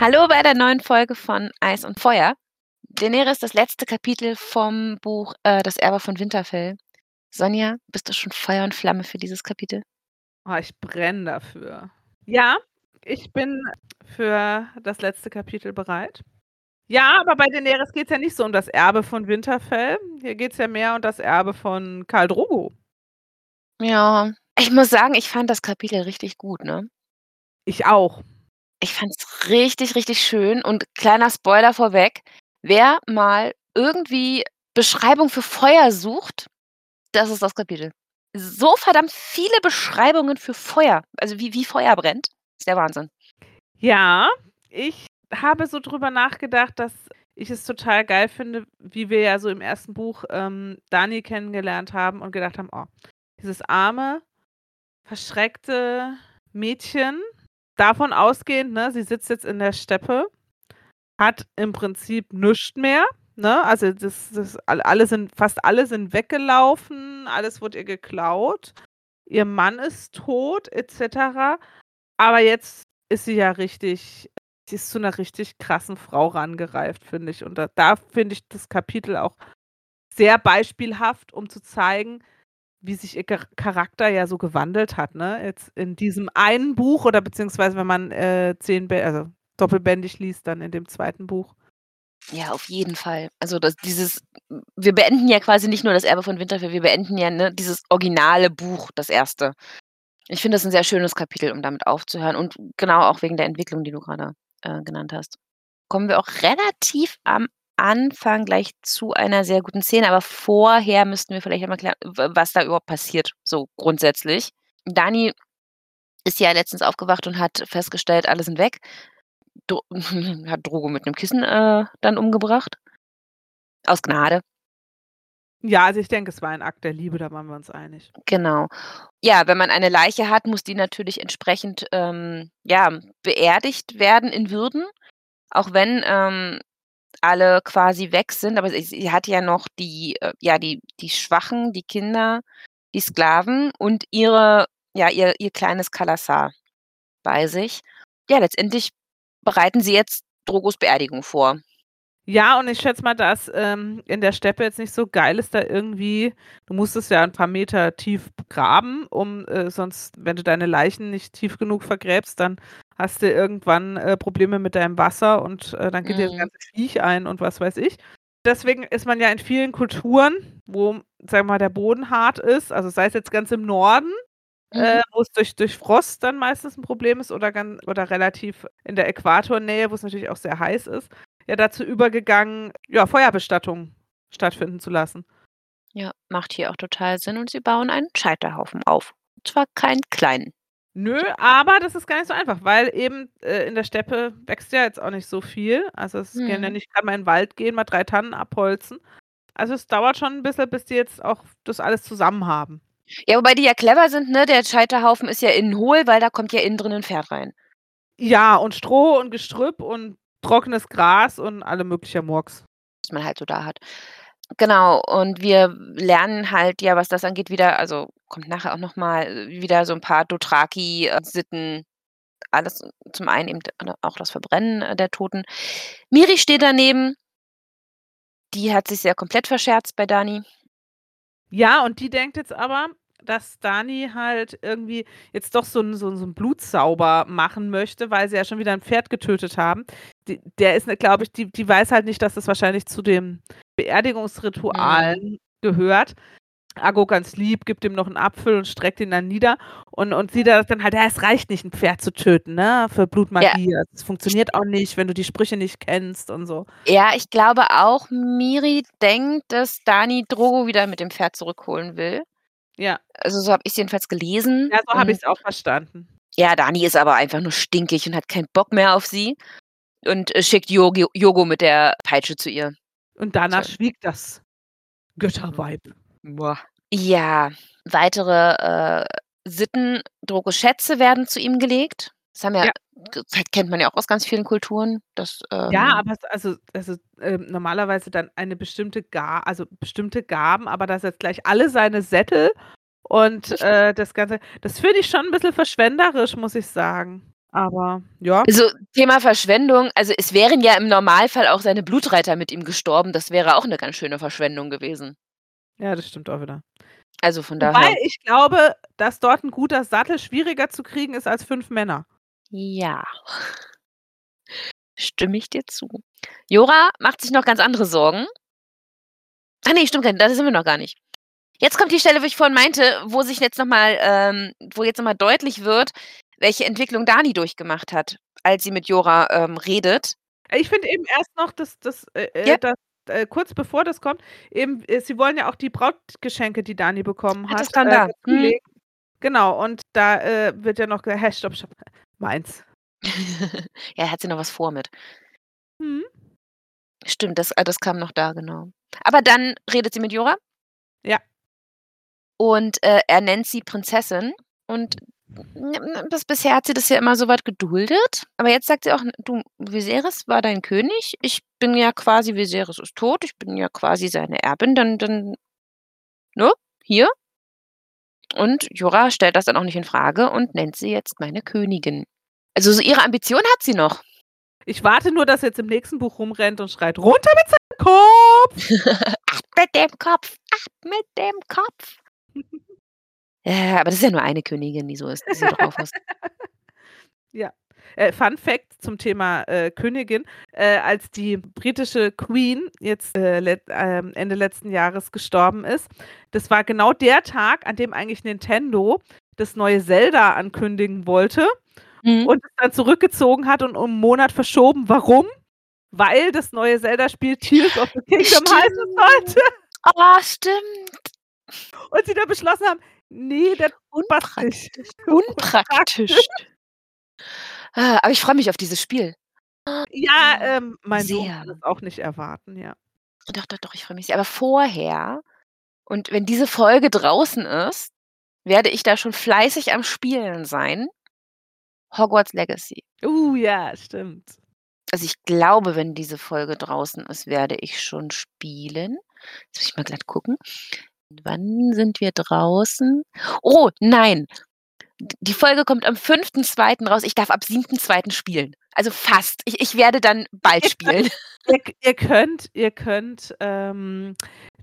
Hallo bei der neuen Folge von Eis und Feuer. Daenerys, das letzte Kapitel vom Buch äh, Das Erbe von Winterfell. Sonja, bist du schon Feuer und Flamme für dieses Kapitel? Oh, ich brenne dafür. Ja, ich bin für das letzte Kapitel bereit. Ja, aber bei Daenerys geht es ja nicht so um das Erbe von Winterfell. Hier geht es ja mehr um das Erbe von Karl Drogo. Ja, ich muss sagen, ich fand das Kapitel richtig gut, ne? Ich auch. Ich fand es richtig, richtig schön und kleiner Spoiler vorweg, wer mal irgendwie Beschreibung für Feuer sucht, das ist das Kapitel. So verdammt viele Beschreibungen für Feuer, also wie wie Feuer brennt. Ist der Wahnsinn. Ja, ich habe so drüber nachgedacht, dass ich es total geil finde, wie wir ja so im ersten Buch, ähm, Dani kennengelernt haben und gedacht haben: „Oh, dieses arme, verschreckte Mädchen“ davon ausgehend, ne, sie sitzt jetzt in der Steppe, hat im Prinzip nüscht mehr, ne? Also, das das alle sind fast alle sind weggelaufen, alles wurde ihr geklaut. Ihr Mann ist tot et cetera. Aber jetzt ist sie ja richtig sie ist zu 'ner richtig krassen Frau rangereift, finde ich. Und da da finde ich das Kapitel auch sehr beispielhaft, um zu zeigen, wie sich ihr Char Charakter ja so gewandelt hat, ne? Jetzt in diesem einen Buch oder beziehungsweise wenn man, äh, 10 Bä also doppelbändig liest, dann in dem zweiten Buch. Ja, auf jeden Fall. Also, das dieses wir beenden ja quasi nicht nur das Erbe von Winterfell, wir beenden ja, ne, dieses originale Buch, das erste. Ich finde das 'n sehr schönes Kapitel, um damit aufzuhören und genau auch wegen der Entwicklung, die du grade, äh, genannt hast. Kommen wir auch relativ am Anfang gleich zu einer sehr guten Szene, aber vorher müssten wir vielleicht einmal klären, was da überhaupt passiert, so grundsätzlich. Dani ist ja letztens aufgewacht und hat festgestellt, alle sind weg. Dro hat Drogo mit 'nem Kissen, äh, dann umgebracht. Aus Gnade. Ja, also ich denke, es war ein Akt der Liebe, da waren wir uns einig. Genau. Ja, wenn man eine Leiche hat, muss die natürlich entsprechend, ähm, ja, beerdigt werden in Würden, auch wenn, ähm, alle quasi weg sind. Aber sie sie hat ja noch die äh, ja, die die Schwachen, die Kinder, die Sklaven und ihre ja, ihr ihr kleines Kalasar bei sich. Ja, letztendlich bereiten sie jetzt Drogos Beerdigung vor. Ja, und ich schätze mal, dass, ähm, in der Steppe jetzt nicht so geil ist, da irgendwie du musstest ja 'n paar Meter tief graben, um, äh sonst wenn du deine Leichen nicht tief genug vergräbst, dann hast du irgendwann, äh, Probleme mit deinem Wasser und, äh, dann geht dir das Mhm. ganze Viech ein und was weiß ich. Deswegen ist man ja in vielen Kulturen, wo, sagen wir mal, der Boden hart ist, also sei es jetzt ganz im Norden, Mhm. äh, wo's durch durch Frost dann meistens 'n Problem ist oder oder relativ in der Äquatornähe, wo's natürlich auch sehr heiß ist, ja dazu übergegangen, ja, Feuerbestattung stattfinden zu lassen. Ja, macht hier auch total Sinn und sie bauen einen Scheiterhaufen auf. Und zwar keinen kleinen. Nö, aber das ist gar nicht so einfach, weil eben, äh, in der Steppe wächst ja jetzt auch nicht so viel. Also, es gehen ja Mhm. nicht grad mal in 'n Wald gehen, mal 3 Tannen abholzen. Also, es dauert schon 'n bisschen, bis die jetzt auch das alles zusammen haben. Ja, wobei die ja clever sind, ne? Der Scheiterhaufen ist ja innen hohl, weil da kommt ja innen drin 'n Pferd rein. Ja, und Stroh und Gestrüpp und trockenes Gras und alle möglicher Murks. Was man halt so da hat. Genau, und wir lernen halt ja, was das angeht, wieder also, kommt nachher auch noch mal wieder so 'n paar Dothraki, äh, Sitten, alles zum einen eben auch das Verbrennen, äh, der Toten. Miri steht daneben. Die hat sich ja komplett verscherzt bei Dani. Ja, und die denkt jetzt aber, dass Dani halt irgendwie jetzt doch so 'n so so 'n Blutsauber machen möchte, weil sie ja schon wieder 'n Pferd getötet haben. D der ist, ne, glaube ich die die weiß halt nicht, dass das wahrscheinlich zu den Mhm. Beerdigungsritualen gehört. Aggo ganz lieb, gibt ihm noch 'n Apfel und streckt ihn dann nieder und und sie da dann halt: „Ja, es reicht nicht, 'n Pferd zu töten, ne, für Ja. Blutmagie. Das Ich funktioniert auch nicht, wenn du die Sprüche nicht kennst“ und so. Ja, ich glaube auch, Miri denkt, dass Dani Drogo wieder mit dem Pferd zurückholen will. Ja. Also, so habe ich's jedenfalls gelesen Ja, so habe und ich's auch verstanden. ja, Dani ist aber einfach nur stinkig und hat keinen Bock mehr auf sie und, äh, schickt Yogi Yogo mit der Peitsche zu ihr. Und danach So. schwieg das Götterweib. Ja, weitere, äh, Sitten, Drogos Schätze werden zu ihm gelegt. Das haben ja Ja. g kennt man ja auch aus ganz vielen Kulturen, dass, Ja, ähm aber es also also, ähm, normalerweise dann eine bestimmte Ga also, bestimmte Gaben, aber dass jetzt gleich alle seine Sättel und, äh, das Ganze das finde ich schon 'n bisschen verschwenderisch, muss ich sagen. Aber ja. Also, Thema Verschwendung, also, es wären ja im Normalfall auch seine Blutreiter mit ihm gestorben. Das wäre auch 'ne ganz schöne Verschwendung gewesen. Ja, das stimmt auch wieder. Also, von daher ich glaube, dass dort 'n guter Sattel schwieriger zu kriegen ist als 5 Männer. Ja. Stimme ich dir zu. Jorah macht sich noch ganz andere Sorgen. Ah ne, stimmt gar nicht, da sind wir noch gar nicht. Jetzt kommt die Stelle, wo ich vorhin meinte, wo sich jetzt noch mal ähm, wo jetzt noch mal deutlich wird, welche Entwicklung Dani durchgemacht hat, als sie mit Jorah, ähm, redet. Ich finde eben erst noch, dass dass, äh, Ja. äh, dass äh, kurz bevor das kommt, eben äh, sie wollen ja auch die Brautgeschenke, die Dani bekommen hat, das stand äh, da. Dazulegen. Genau, und da, äh, wird ja noch gesagt: „Hey, stopp, stopp, meins.“ Ja, hat sie noch was vor mit. Mhm. Stimmt, das das kam noch da, genau. Aber dann redet sie mit Jorah. Ja. Und, äh, er nennt sie Prinzessin und bis bisher hat sie das ja immer so weit geduldet, aber jetzt sagt sie auch: „Du, Viserys war dein König. Ich bin ja quasi Viserys ist tot. Ich bin ja quasi seine Erbin, dann dann ne, hier?“ Und Jorah stellt das dann auch nicht infrage und nennt sie jetzt meine Königin. Also, so ihre Ambition hat sie noch. Ich warte nur, dass er jetzt im nächsten Buch rumrennt und schreit: „Runter mit seinem Kopf!“ „Ab mit dem Kopf, ab mit dem Kopf!“ Ja, aber das ist ja nur eine Königin, die so ist, die so drauf ist. Ja. Äh, Fun Fact zum Thema, äh, Königin: Äh, als die britische Queen jetzt, äh, let ähm, Ende letzten Jahres gestorben ist, das war genau der Tag, an dem eigentlich Nintendo das neue Zelda ankündigen wollte Mhm. und es dann zurückgezogen hat und um 'n Monat verschoben. Warum? Weil das neue Zelda-Spiel Tears of the Kingdom heißen sollte. Oh, stimmt. Und sie dann beschlossen haben: „Ne, das passt nicht.“ Unpraktisch. Unpraktisch. Ah, aber ich freue mich auf dieses Spiel. Ja, ähm, mein Sohn Sehr. kann es auch nicht erwarten, ja. Doch, doch, doch, ich freue mich sehr. Aber vorher und wenn diese Folge draußen ist, werde ich da schon fleißig am Spielen sein. Hogwarts Legacy. Uh, ja, stimmt. Also, ich glaube, wenn diese Folge draußen ist, werde ich schon spielen. Jetzt muss ich mal grad gucken. Wann sind wir draußen? Oh, nein. Die Folge kommt am 5.2. raus. Ich darf ab 7.2. spielen. Also, fast. Ich ich werde dann bald spielen. Ihr ihr könnt ihr könnt, ähm,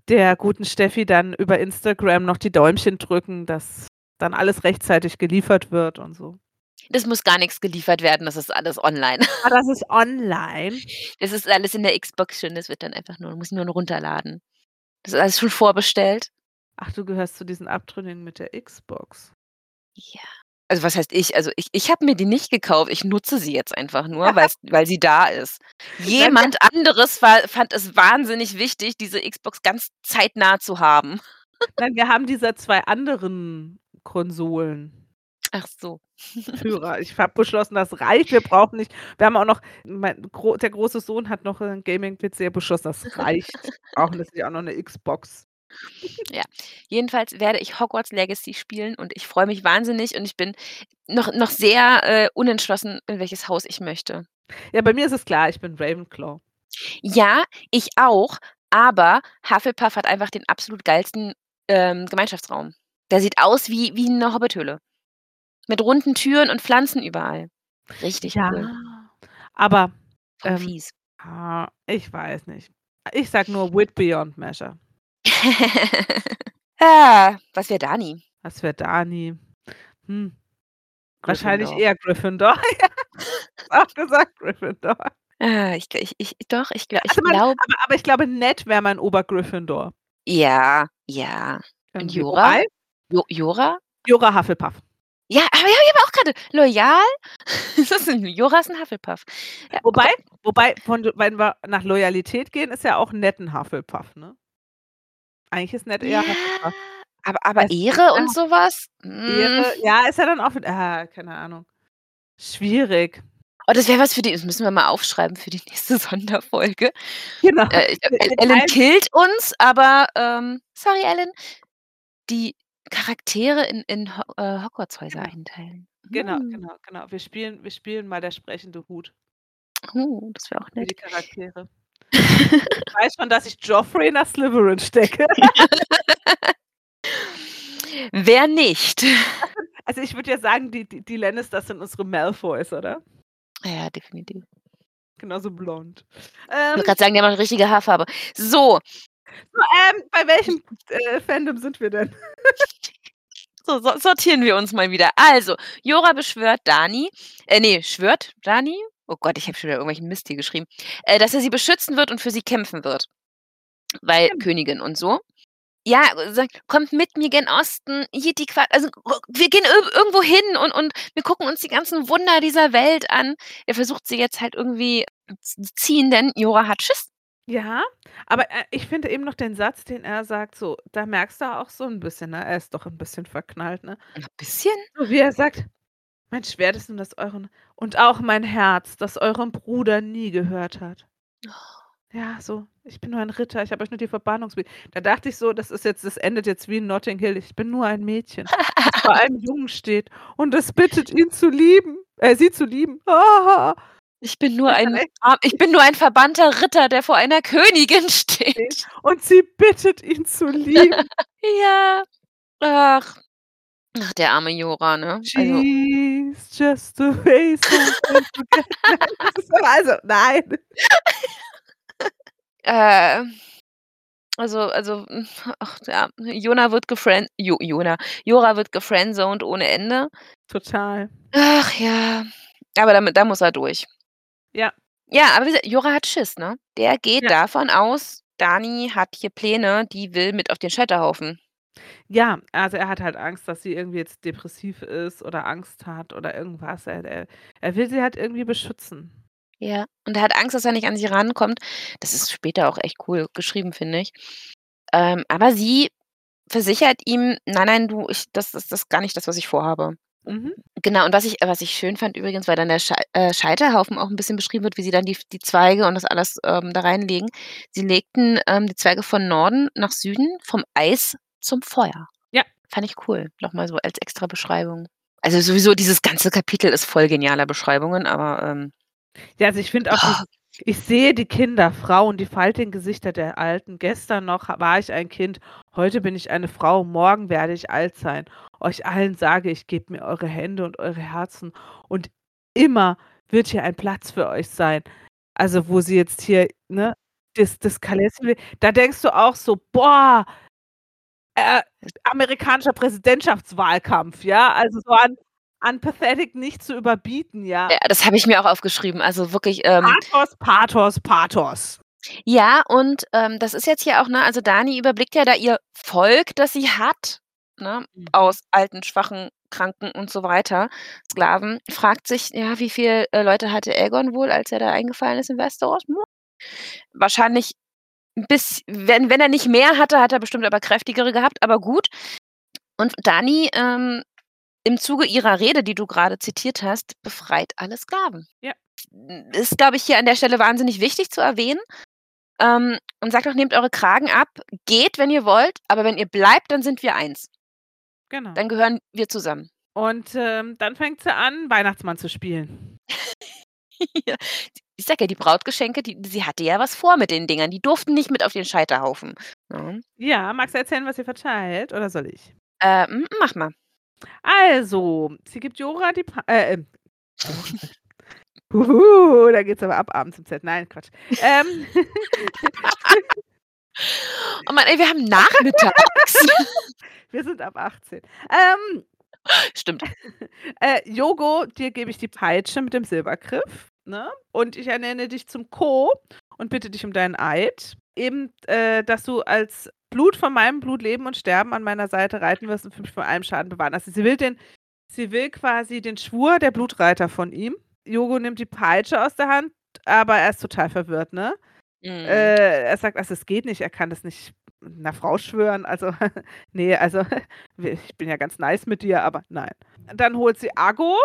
der guten Steffi dann über Instagram noch die Däumchen drücken, dass dann alles rechtzeitig geliefert wird und so. Es muss gar nix geliefert werden, das ist alles online. Ah, das ist online? Das ist alles in der Xbox schon. Das wird dann einfach nur muss nur runterladen. Das ist alles schon vorbestellt. Ach, du gehörst zu diesen Abtrünnigen mit der Xbox. Ja. Also, was heißt ich? Also, ich ich habe mir die nicht gekauft. Ich nutze sie jetzt einfach nur, weil sie da ist. Jemand anderes war fand es wahnsinnig wichtig, diese Xbox ganz zeitnah zu haben. Nein, wir haben diese 2 anderen Konsolen. Ach so. Führer. Ich habe beschlossen, das reicht. Wir brauchen nicht wir haben auch noch mein gro der große Sohn hat noch 'n Gaming-PC. Er beschlossen, das reicht. Brauchen jetzt nicht auch noch 'ne Xbox. Ja. Jedenfalls werde ich Hogwarts Legacy spielen und ich freue mich wahnsinnig und ich bin noch noch sehr, äh, unentschlossen, in welches Haus ich möchte. Ja, bei mir ist es klar, ich bin Ravenclaw. Ja, ich auch, aber Hufflepuff hat einfach den absolut geilsten, ähm, Gemeinschaftsraum. Der sieht aus wie wie 'ne Hobbithöhle. Mit runden Türen und Pflanzen überall. Richtig Ja, cool. aber, ähm, fies. ah, ich weiß nicht. Ich sage nur Wit beyond measure. Ah, was wäre Dani? Was wäre Dani? Hm. Wahrscheinlich eher Gryffindor. Ja. Auch gesagt Gryffindor. Ah, ich ich ich doch, ich ich Also, glaube aber aber ich glaube, Ned wäre mein Ober-Gryffindor. Ja, ja. Und Jo Jorah? Jorah Hufflepuff. Ja, aber ja, ich habe auch grade loyal? Das ist 'n Jorah ist 'n Hufflepuff. Ja, Wobei okay. wobei von wenn wir nach Loyalität gehen, ist ja auch Ned 'n Hufflepuff, ne? Eigentlich ist Ned eher Ja, Hufflepuff. aber aber Ehre und so was? Hm. Ehre, ja, ist ja dann auch ah, keine Ahnung. Schwierig. Oh, das wäre was für die das müssen wir mal aufschreiben für die nächste Sonderfolge. Genau. Äh, Ellen killt uns, aber, ähm sorry, Ellen. Die Charaktere in in Ho äh, Hogwarts-Häuser Genau. einteilen. Genau, Hm. genau, genau. Wir spielen wir spielen mal der sprechende Hut. Oh, das wäre auch Für nett. die Charaktere. Ich weiß schon, dass ich Joffrey nach Slytherin stecke. Wer nicht? Also, ich würde ja sagen, die die die Lannisters sind unsere Malfoys, oder? Ja, definitiv. Genauso blond. Ich Ähm, wollte grad sagen, die haben auch 'ne richtige Haarfarbe. So. So, ähm, bei welchem, äh, Fandom sind wir denn? So, so sortieren wir uns mal wieder. Also, Jorah beschwört Dani äh, ne, schwört Dani? Oh Gott, ich habe schon wieder irgendwelchen Mist hier geschrieben. Äh, dass er sie beschützen wird und für sie kämpfen wird. Weil Stimmt. Königin und so. Ja, sagt: „Kommt mit mir gen Osten, hier die Qua also, wir gehen ir irgendwo hin und und wir gucken uns die ganzen Wunder dieser Welt an.“ Er versucht sie jetzt halt irgendwie zu ziehen, denn Jorah hat Schiss. Ja, aber, äh, ich finde eben noch den Satz, den er sagt, so, da merkst du auch so 'n bisschen, ne, er ist doch 'n bisschen verknallt, ne? 'N bisschen? So wie er sagt: „Mein Schwert ist nun das eure und auch mein Herz, das euren Bruder nie gehört hat.“ Ja, so: „Ich bin nur ein Ritter, ich habe euch nur die Verbannungsbrief“ Da dachte ich so, das ist jetzt das endet jetzt wie in Notting Hill. Ich bin nur ein Mädchen, das vor einem Jungen steht und es bittet, ihn zu lieben äh, sie zu lieben. Ich bin nur ein ich bin nur ein verbannter Ritter, der vor einer Königin steht. Und sie bittet ihn zu lieben. Ja. Ach. Ach, der arme Jorah, ne? Also She's just a face Also, nein. Äh. Also also, ach ja, Jonah wird gefriend Jo Jonah Jorah wird gefriendzoned ohne Ende. Total. Ach ja. Aber damit da muss er durch. Ja. Ja, aber wie gesagt, Jorah hat Schiss, ne? Der geht Ja. davon aus, Dani hat hier Pläne, die will mit auf den Scheiterhaufen. Ja, also, er hat halt Angst, dass sie irgendwie jetzt depressiv ist oder Angst hat oder irgendwas. Er er er will sie halt irgendwie beschützen. Ja, und er hat Angst, dass er nicht an sie rankommt. Das ist später auch echt cool geschrieben, finde ich. Ähm, aber sie versichert ihm: „Nein, nein, du, ich das ist das gar nicht das, was ich vorhabe.“ Mhm. Genau, und was ich was ich schön fand übrigens, weil dann der Schei äh, Scheiterhaufen auch 'n bisschen beschrieben wird, wie sie dann die die Zweige und das alles, ähm, da reinlegen. Sie legten, ähm, die Zweige von Norden nach Süden, vom Eis zum Feuer. Ja. Fand ich cool, noch mal so als extra Beschreibung. Also, sowieso dieses ganze Kapitel ist voll genialer Beschreibungen, aber, ähm Ja, also, ich finde auch dieses ich sehe die Kinder, Frauen, die faltigen Gesichter der Alten. Gestern noch war ich ein Kind, heute bin ich eine Frau, morgen werde ich alt sein. Euch allen sage ich, gebt mir eure Hände und eure Herzen und immer wird hier ein Platz für euch sein. Also, wo sie jetzt hier, ne, das das da denkst du auch so: „Boah, äh, amerikanischer Präsidentschaftswahlkampf“, ja? Also, so an an pathetic nicht zu überbieten, ja? Ja, das habe ich mir auch aufgeschrieben. Also, wirklich, ähm Pathos, Pathos, Pathos. Ja, und, ähm, das ist jetzt hier auch, ne also, Dani überblickt ja da ihr Volk, das sie hat, ne, Mhm. aus alten, schwachen, kranken und so weiter, Sklaven. Fragt sich, ja, wie viel, äh, Leute hatte Aegon wohl, als er da eingefallen ist in Westeros? Hm, wahrscheinlich 'n biss wenn wenn er nicht mehr hatte, hat er bestimmt aber kräftigere gehabt, aber gut. Und Dani, ähm, im Zuge ihrer Rede, die du grade zitiert hast, befreit alle Sklaven. Ja. Ist, glaube ich, hier an der Stelle wahnsinnig wichtig zu erwähnen, ähm, und sagt auch: „Nehmt eure Kragen ab, geht, wenn ihr wollt, aber wenn ihr bleibt, dann sind wir eins.“ Genau. Dann gehören wir zusammen. Und, ähm, dann fängt sie an, Weihnachtsmann zu spielen. Ja. Ich sage ja, die Brautgeschenke, die sie hatte ja was vor mit den Dingern. Die durften nicht mit auf den Scheiterhaufen, ne? Ja, magst du erzählen, was sie verteilt oder soll ich? Äh, mach mal. Also, sie gibt Jorah die Pa äh, ähm, Huhu, da geht's aber ab abends im Zelt. Nein, Quatsch. Ähm. Oh Mann, ey, wir haben nachmittags. Wir sind ab 18. Ähm. Stimmt. Äh, Yogo, dir gebe ich die Peitsche mit dem Silbergriff, ne? Und ich ernenne dich zum Co. und bitte dich um deinen Eid. Eben, äh, dass du als Blut von meinem Blut leben und sterben an meiner Seite reiten wirst und mich vor allem Schaden bewahren. Also, sie will den sie will quasi den Schwur der Blutreiter von ihm. Yogo nimmt die Peitsche aus der Hand, aber er ist total verwirrt, ne? Mhm. Äh, er sagt: „Also, es geht nicht, er kann das nicht 'ner Frau schwören. Also, ne, also, ich bin ja ganz nice mit dir, aber nein.“ Dann holt sie Aggo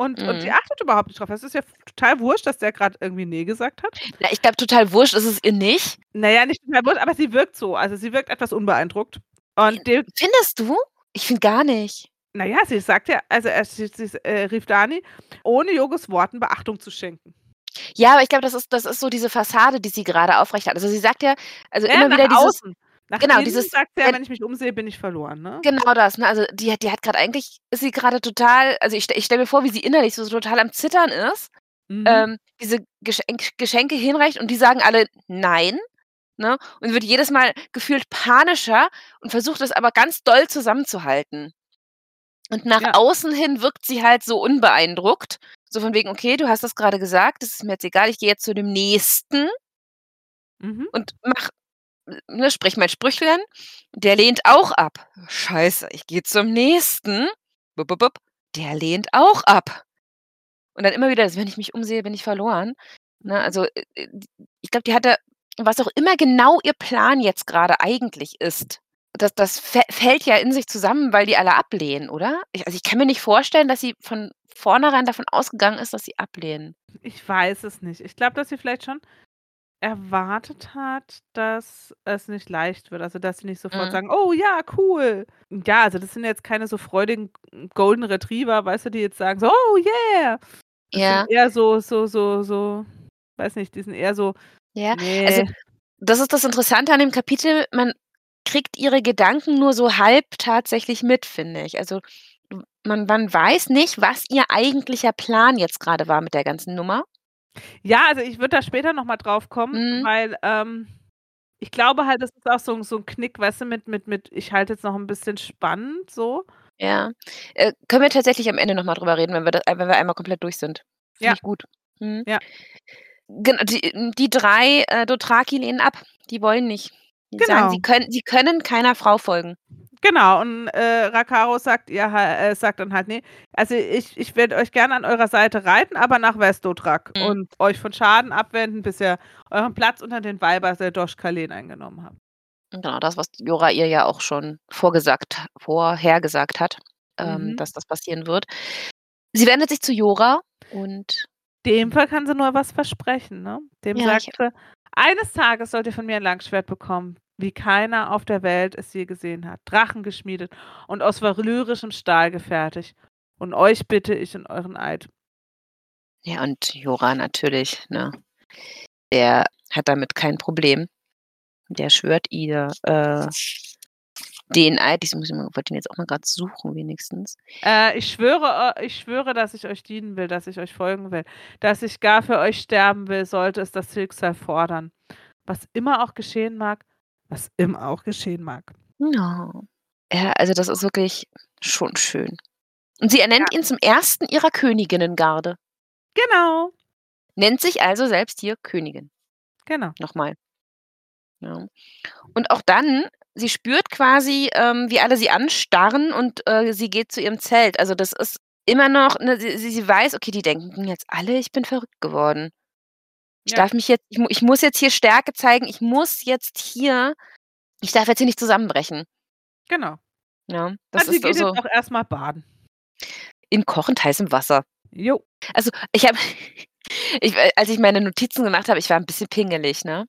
und und sie Mhm. achtet überhaupt nicht drauf. Es ist ja total wurscht, dass der grad irgendwie „ne“ gesagt hat. Ja, ich glaube, total wurscht ist es ihr nicht. Na ja, nicht total wurscht, aber sie wirkt so. Also, sie wirkt etwas unbeeindruckt. Und de Findest du? Ich finde gar nicht. Na ja, sie sagt ja also, er sie sie äh, rief Dani, ohne Yogos Worten Beachtung zu schenken. Ja, aber ich glaube, das ist das ist so diese Fassade, die sie grade aufrecht hat. Also, sie sagt ja also, Ja, immer wieder dieses außen. Nach Genau, dieses sagt sie ja: wenn „Wenn ich mich umsehe, bin ich verloren“, ne? Genau das, ne? Also, die hat die hat grad eigentlich ist sie grade total also, ich stelle ich stelle mir vor, wie sie innerlich so total am Zittern ist, Mhm. ähm, diese Geschenk Geschenke hinreicht und die sagen alle: „Nein“, ne? Und wird jedes Mal gefühlt panischer und versucht es aber ganz doll zusammenzuhalten. Und nach Ja. außen hin wirkt sie halt so unbeeindruckt, so von wegen: „Okay, du hast das grade gesagt, das ist mir jetzt egal, ich gehe jetzt zu dem Nächsten“ Mhm. „und mache ne, spreche mein Sprüchlein.“ Der lehnt auch ab. „Scheiße, ich gehe zum Nächsten.“ Bup, bup, bup. Der lehnt auch ab. Und dann immer wieder „Wenn ich mich umsehe, bin ich verloren.“ Ne, also, äh, äh, ich glaube, die hatte was auch immer genau ihr Plan jetzt grade eigentlich ist, das das fä fällt ja in sich zusammen, weil die alle ablehnen, oder? Ich also, ich kann mir nicht vorstellen, dass sie von vornherein davon ausgegangen ist, dass sie ablehnen. Ich weiß es nicht. Ich glaube, dass sie vielleicht schon erwartet hat, dass es nicht leicht wird, also, dass sie nicht sofort Mhm. sagen: „Oh ja, cool.“ Ja, also, das sind jetzt keine so freudigen Golden Retriever, weißt du, die jetzt sagen so: „Oh yeah.“ Das sind Ja. eher so so so so weiß nicht, die sind eher so Ja, also, das ist das Interessante an dem Kapitel, man kriegt ihre Gedanken nur so halb tatsächlich mit, finde ich. Also, man man weiß nicht, was ihr eigentlicher Plan jetzt grade war mit der ganzen Nummer. Ja, also, ich würde da später noch mal drauf kommen, Mhm. weil, ähm, ich glaube halt, das ist auch so 'n so 'n Knick, weißt du, mit mit mit ich halte jetzt noch 'n bisschen spannend so. Ja, äh, können wir tatsächlich am Ende noch mal drüber reden, wenn wir da wenn wir einmal komplett durch sind. Finde Ja. ich gut. Mhm. Ja. Gen die die 3, äh, Dothraki lehnen ab. Die wollen nicht. Die sagen, sie Genau. können sie können keiner Frau folgen. Genau und, äh, Rakaro sagt ihr äh, sagt dann halt: „Ne, also, ich ich werde euch gerne an eurer Seite reiten, aber nach West-Dothrak Mhm. und euch von Schaden abwenden, bis ihr euren Platz unter den Weibern der Doshka-Lehren eingenommen habt.“ Genau, das, was Jorah ihr ja auch schon vorgesagt vorhergesagt hat, ähm, Mhm. dass das passieren wird. Sie wendet sich zu Jorah und Dem Fall kann sie nur was versprechen, ne? Dem Ja, ich sagt sie: „Eines Tages sollt ihr von mir ein Langschwert bekommen, wie keiner auf der Welt es je gesehen hat, drachengeschmiedet und aus valyrischem Stahl gefertigt. Und euch bitte ich um euren Eid.“ Ja, und Jorah natürlich, ne? Der hat damit kein Problem. Der schwört ihr, äh, den Eid. Ich muss ich wollte ihn jetzt auch mal grad suchen wenigstens. Äh, „Ich schwöre eu ich schwöre, dass ich euch dienen will, dass ich euch folgen will, dass ich gar für euch sterben will, sollte es das Schicksal fordern. Was immer auch geschehen mag was immer auch geschehen mag.“ Ja. Ja, also, das ist wirklich schon schön. Und sie Ja. ernennt ihn zum 1. ihrer Königinnengarde. Genau. Nennt sich also selbst hier Königin. Genau. Noch mal. Ja. Und auch dann sie spürt quasi, ähm, wie alle sie anstarren und, äh, sie geht zu ihrem Zelt. Also, das ist immer noch ne, sie sie weiß: „Okay, die denken jetzt alle, ich bin verrückt geworden. Ich Ja. darf mich jetzt ich ich muss jetzt hier Stärke zeigen. Ich muss jetzt hier ich darf jetzt hier nicht zusammenbrechen.“ Genau. Ja, das Also, sie ist geht jetzt also auch erst mal baden. In kochend heißem Wasser. Jo. Also, ich habe ich als ich meine Notizen gemacht habe, ich war 'n bisschen pingelig, ne?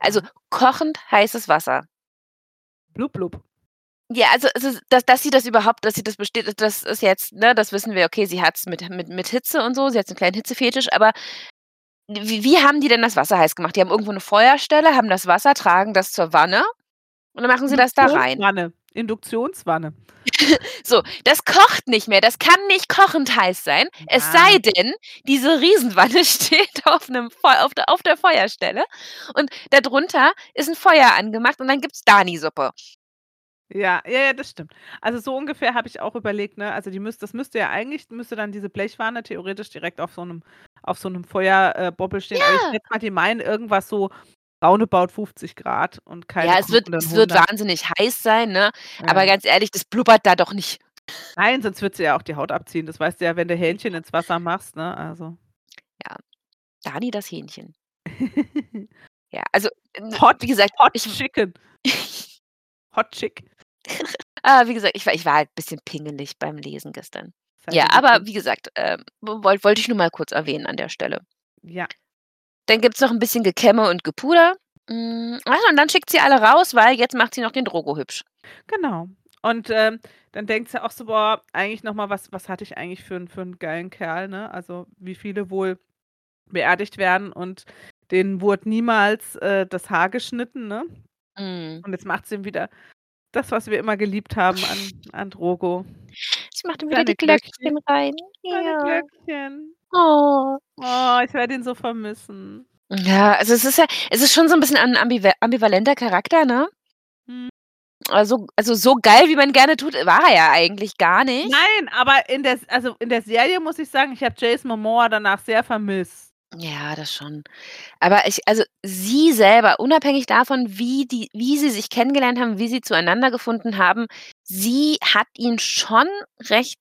Also, Aha. kochend heißes Wasser. Blub, blub. Ja, also, es ist dass dass sie das überhaupt dass sie das besteht, das ist jetzt ne, das wissen wir, okay, sie hat's mit mit mit Hitze und so, sie hat so 'n kleinen Hitzefetisch, aber wie wie haben die denn das Wasser heiß gemacht? Die haben irgendwo 'ne Feuerstelle, haben das Wasser, tragen das zur Wanne und dann machen sie das da rein. Induktionswanne. Induktionswanne. So, das kocht nicht mehr, das kann nicht kochend heiß sein, es Ja. sei denn, diese Riesenwanne steht auf 'nem Feu auf der auf der Feuerstelle und da drunter ist 'n Feuer angemacht und dann gibt's Dani-Suppe. Ja, ja, ja, das stimmt. Also, so ungefähr habe ich auch überlegt, ne? Also, die müsst das müsste ja eigentlich müsste dann diese Blechwanne theoretisch direkt auf so 'nem auf so 'nem Feuer äh, stehen, aber ich Ja. schätze mal, die meinen irgendwas so roundabout 50 C und keine Ja, es wird es wird 100. wahnsinnig heiß sein, ne? Aber Ja. ganz ehrlich, das blubbert da doch nicht. Nein, sonst würde sie ja auch die Haut abziehen. Das weißt du ja, wenn du Hähnchen ins Wasser machst, ne, also. Ja, Dani das Hähnchen. Ja, also, Hot wie gesagt, hot ich chicken. Hot chick. Ah, wie gesagt, ich war ich war halt bisschen pingelig beim Lesen gestern. Ja, aber wie gesagt, woll wollte ich nur mal kurz erwähnen an der Stelle. Ja. Dann gibt's noch 'n bisschen Gekämme und Gepuder. Hm, ach und dann schickt sie alle raus, weil jetzt macht sie noch den Drogo hübsch. Genau. Und, ähm, dann denkt sie auch so: „Boah, eigentlich noch mal, was was hatte ich eigentlich für für 'n geilen Kerl“, ne? Also, wie viele wohl beerdigt werden und denen wurde niemals, äh, das Haar geschnitten, ne? Mhm. Und jetzt macht sie ihm wieder das, was wir immer geliebt haben an an Drogo. Sie macht ihm wieder die Glöckchen Glöckchen. rein. Ja. Glöckchen. Oh. Oh, ich werde ihn so vermissen. Ja, also es ist ja es ist schon so 'n bisschen ein ambiva ambivalenter Charakter, ne? Mhm. Also also so geil, wie man gerne tut, war er ja eigentlich gar nicht. Nein, aber in der also in der Serie muss ich sagen, ich habe Jason Momoa danach sehr vermisst. Ja, das schon. Aber ich also sie selber, unabhängig davon, wie die wie sie sich kennengelernt haben, wie sie zueinander gefunden haben, sie hat ihn schon recht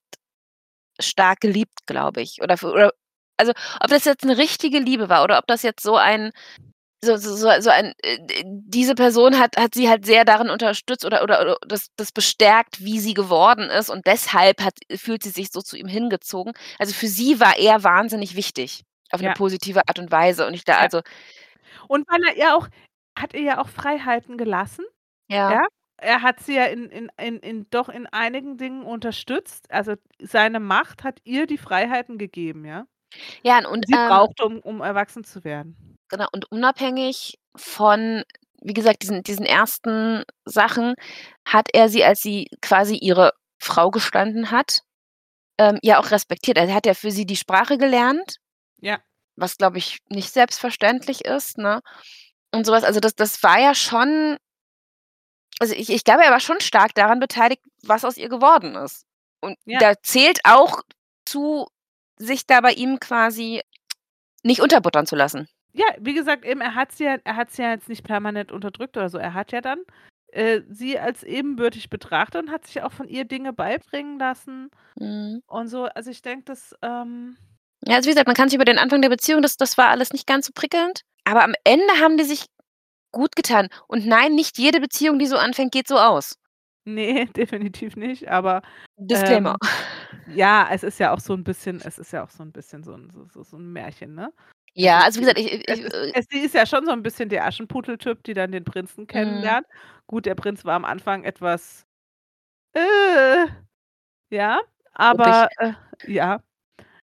stark geliebt, glaube ich. Oder oder also, ob das jetzt 'ne richtige Liebe war oder ob das jetzt so ein so so so ein äh, diese Person hat hat sie halt sehr darin unterstützt oder oder oder das das bestärkt, wie sie geworden ist und deshalb hat fühlt sie sich so zu ihm hingezogen. Also, für sie war er wahnsinnig wichtig auf 'ne Ja. positive Art und Weise und ich da Ja. also Und weil er ihr auch hat ihr ja auch Freiheiten gelassen, Ja. ja? Er hat sie ja in in in in doch in einigen Dingen unterstützt. Also, seine Macht hat ihr die Freiheiten gegeben, ja? Ja, n und, Die sie ähm brauchte, um um erwachsen zu werden. Genau, und unabhängig von, wie gesagt, diesen diesen ersten Sachen, hat er sie, als sie quasi ihre Frau gestanden hat, ähm, ja auch respektiert. Also, er hat ja für sie die Sprache gelernt Ja. was, glaube ich, nicht selbstverständlich ist, ne? Und so was. Also, das das war ja schon also, ich ich glaube, er war schon stark daran beteiligt, was aus ihr geworden ist. Und Ja. da zählt auch zu, sich da bei ihm quasi nicht unterbuttern zu lassen. Ja, wie gesagt, eben, er hat sie ja er hat sie ja jetzt nicht permanent unterdrückt oder so. Er hat ja dann, äh, sie als ebenbürtig betrachtet und hat sich auch von ihr Dinge beibringen lassen Mhm. und so. Also, ich denke, das, ähm Ja, also, wie gesagt, man kann sich über den Anfang der Beziehung das das war alles nicht ganz so prickelnd, aber am Ende haben die sich gut getan. Und nein, nicht jede Beziehung, die so anfängt, geht so aus. Ne, definitiv nicht, aber, Disclaimer. ähm, ja, es ist ja auch so 'n bisschen es ist ja auch so 'n bisschen so 'n so so so 'n Märchen, ne? Ja, Also, wie gesagt, ich ich es äh es sie ist ja schon so 'n bisschen der Aschenputtel-Typ, die dann den Prinzen Mhm. kennenlernt. Gut, der Prinz war am Anfang etwas, äh, ja, aber, äh ja,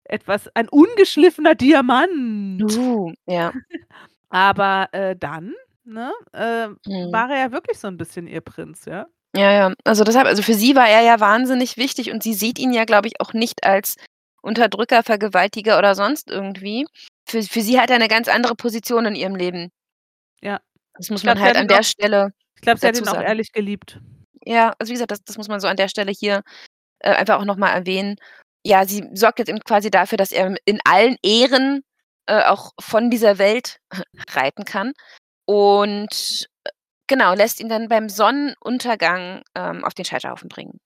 etwas ein ungeschliffener Diamant. Uh, ja. Aber, äh, dann, ne, äh, Mhm. war er ja wirklich so 'n bisschen ihr Prinz, ja? Ja, ja. Also, deshalb also, für sie war er ja wahnsinnig wichtig und sie sieht ihn ja, glaube ich, auch nicht als Unterdrücker, Vergewaltiger oder sonst irgendwie. Für für sie hat er 'ne ganz andere Position in ihrem Leben. Ja. Das muss Ich glaube, man halt an ihn auch der Stelle ich glaube, sie hat ihn auch ehrlich geliebt. Ja, also, wie gesagt, das das muss man so an der Stelle hier, äh, einfach auch noch mal erwähnen. Ja, sie sorgt jetzt eben quasi dafür, dass er in allen Ehren, äh, auch von dieser Welt reiten kann und, äh, genau, lässt ihn dann beim Sonnenuntergang, ähm, auf den Scheiterhaufen bringen.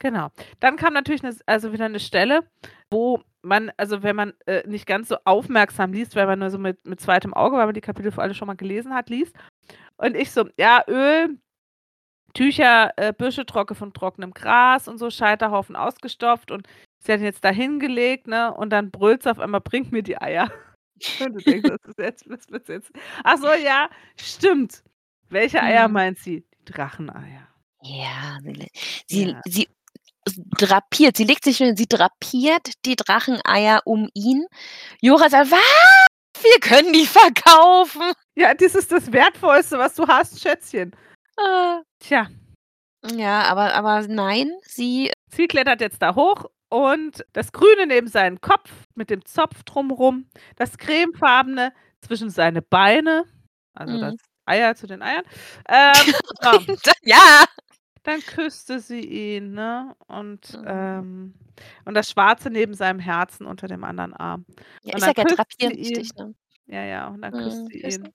Genau. Dann kam natürlich 'ne S also, wieder 'ne Stelle, wo man also, wenn man, äh, nicht ganz so aufmerksam liest, wenn man nur so mit mit zweitem Auge, weil man die Kapitel vorher alle schon mal gelesen hat, liest. Und ich so: „Ja, Öl, Tücher, äh, Büsche trocken von trockenem Gras und so, Scheiterhaufen ausgestopft und sie hat ihn jetzt da hingelegt, ne, und dann brüllt sie auf einmal: „Bring mir die Eier.“ Und du denkst, was ist jetzt was wird's jetzt? Ach so, ja, stimmt. Welche Eier Mhm. meint sie? Die Dracheneier. Ja, sie Ja. sie drapiert sie legt sich sie drapiert die Dracheneier um ihn. Jora sagt: „Was? Wir können die verkaufen!“ Ja, das ist das Wertvollste, was du hast, Schätzchen. Ah. Tja. Ja, aber aber nein, sie Sie klettert jetzt da hoch und das Grüne neben seinen Kopf mit dem Zopf drum rum, das cremefarbene zwischen seine Beine, also, das Mhm. Eier zu den Eiern. Ähm, so. Ja. Dann küsste sie ihn, ne, und, Mhm. ähm und das Schwarze neben seinem Herzen unter dem anderen Arm. Ja, Und sage ja, küsst sie drapieren ihn. ne? Ja, ja, und dann küsst Mhm, sie küssen. ihn.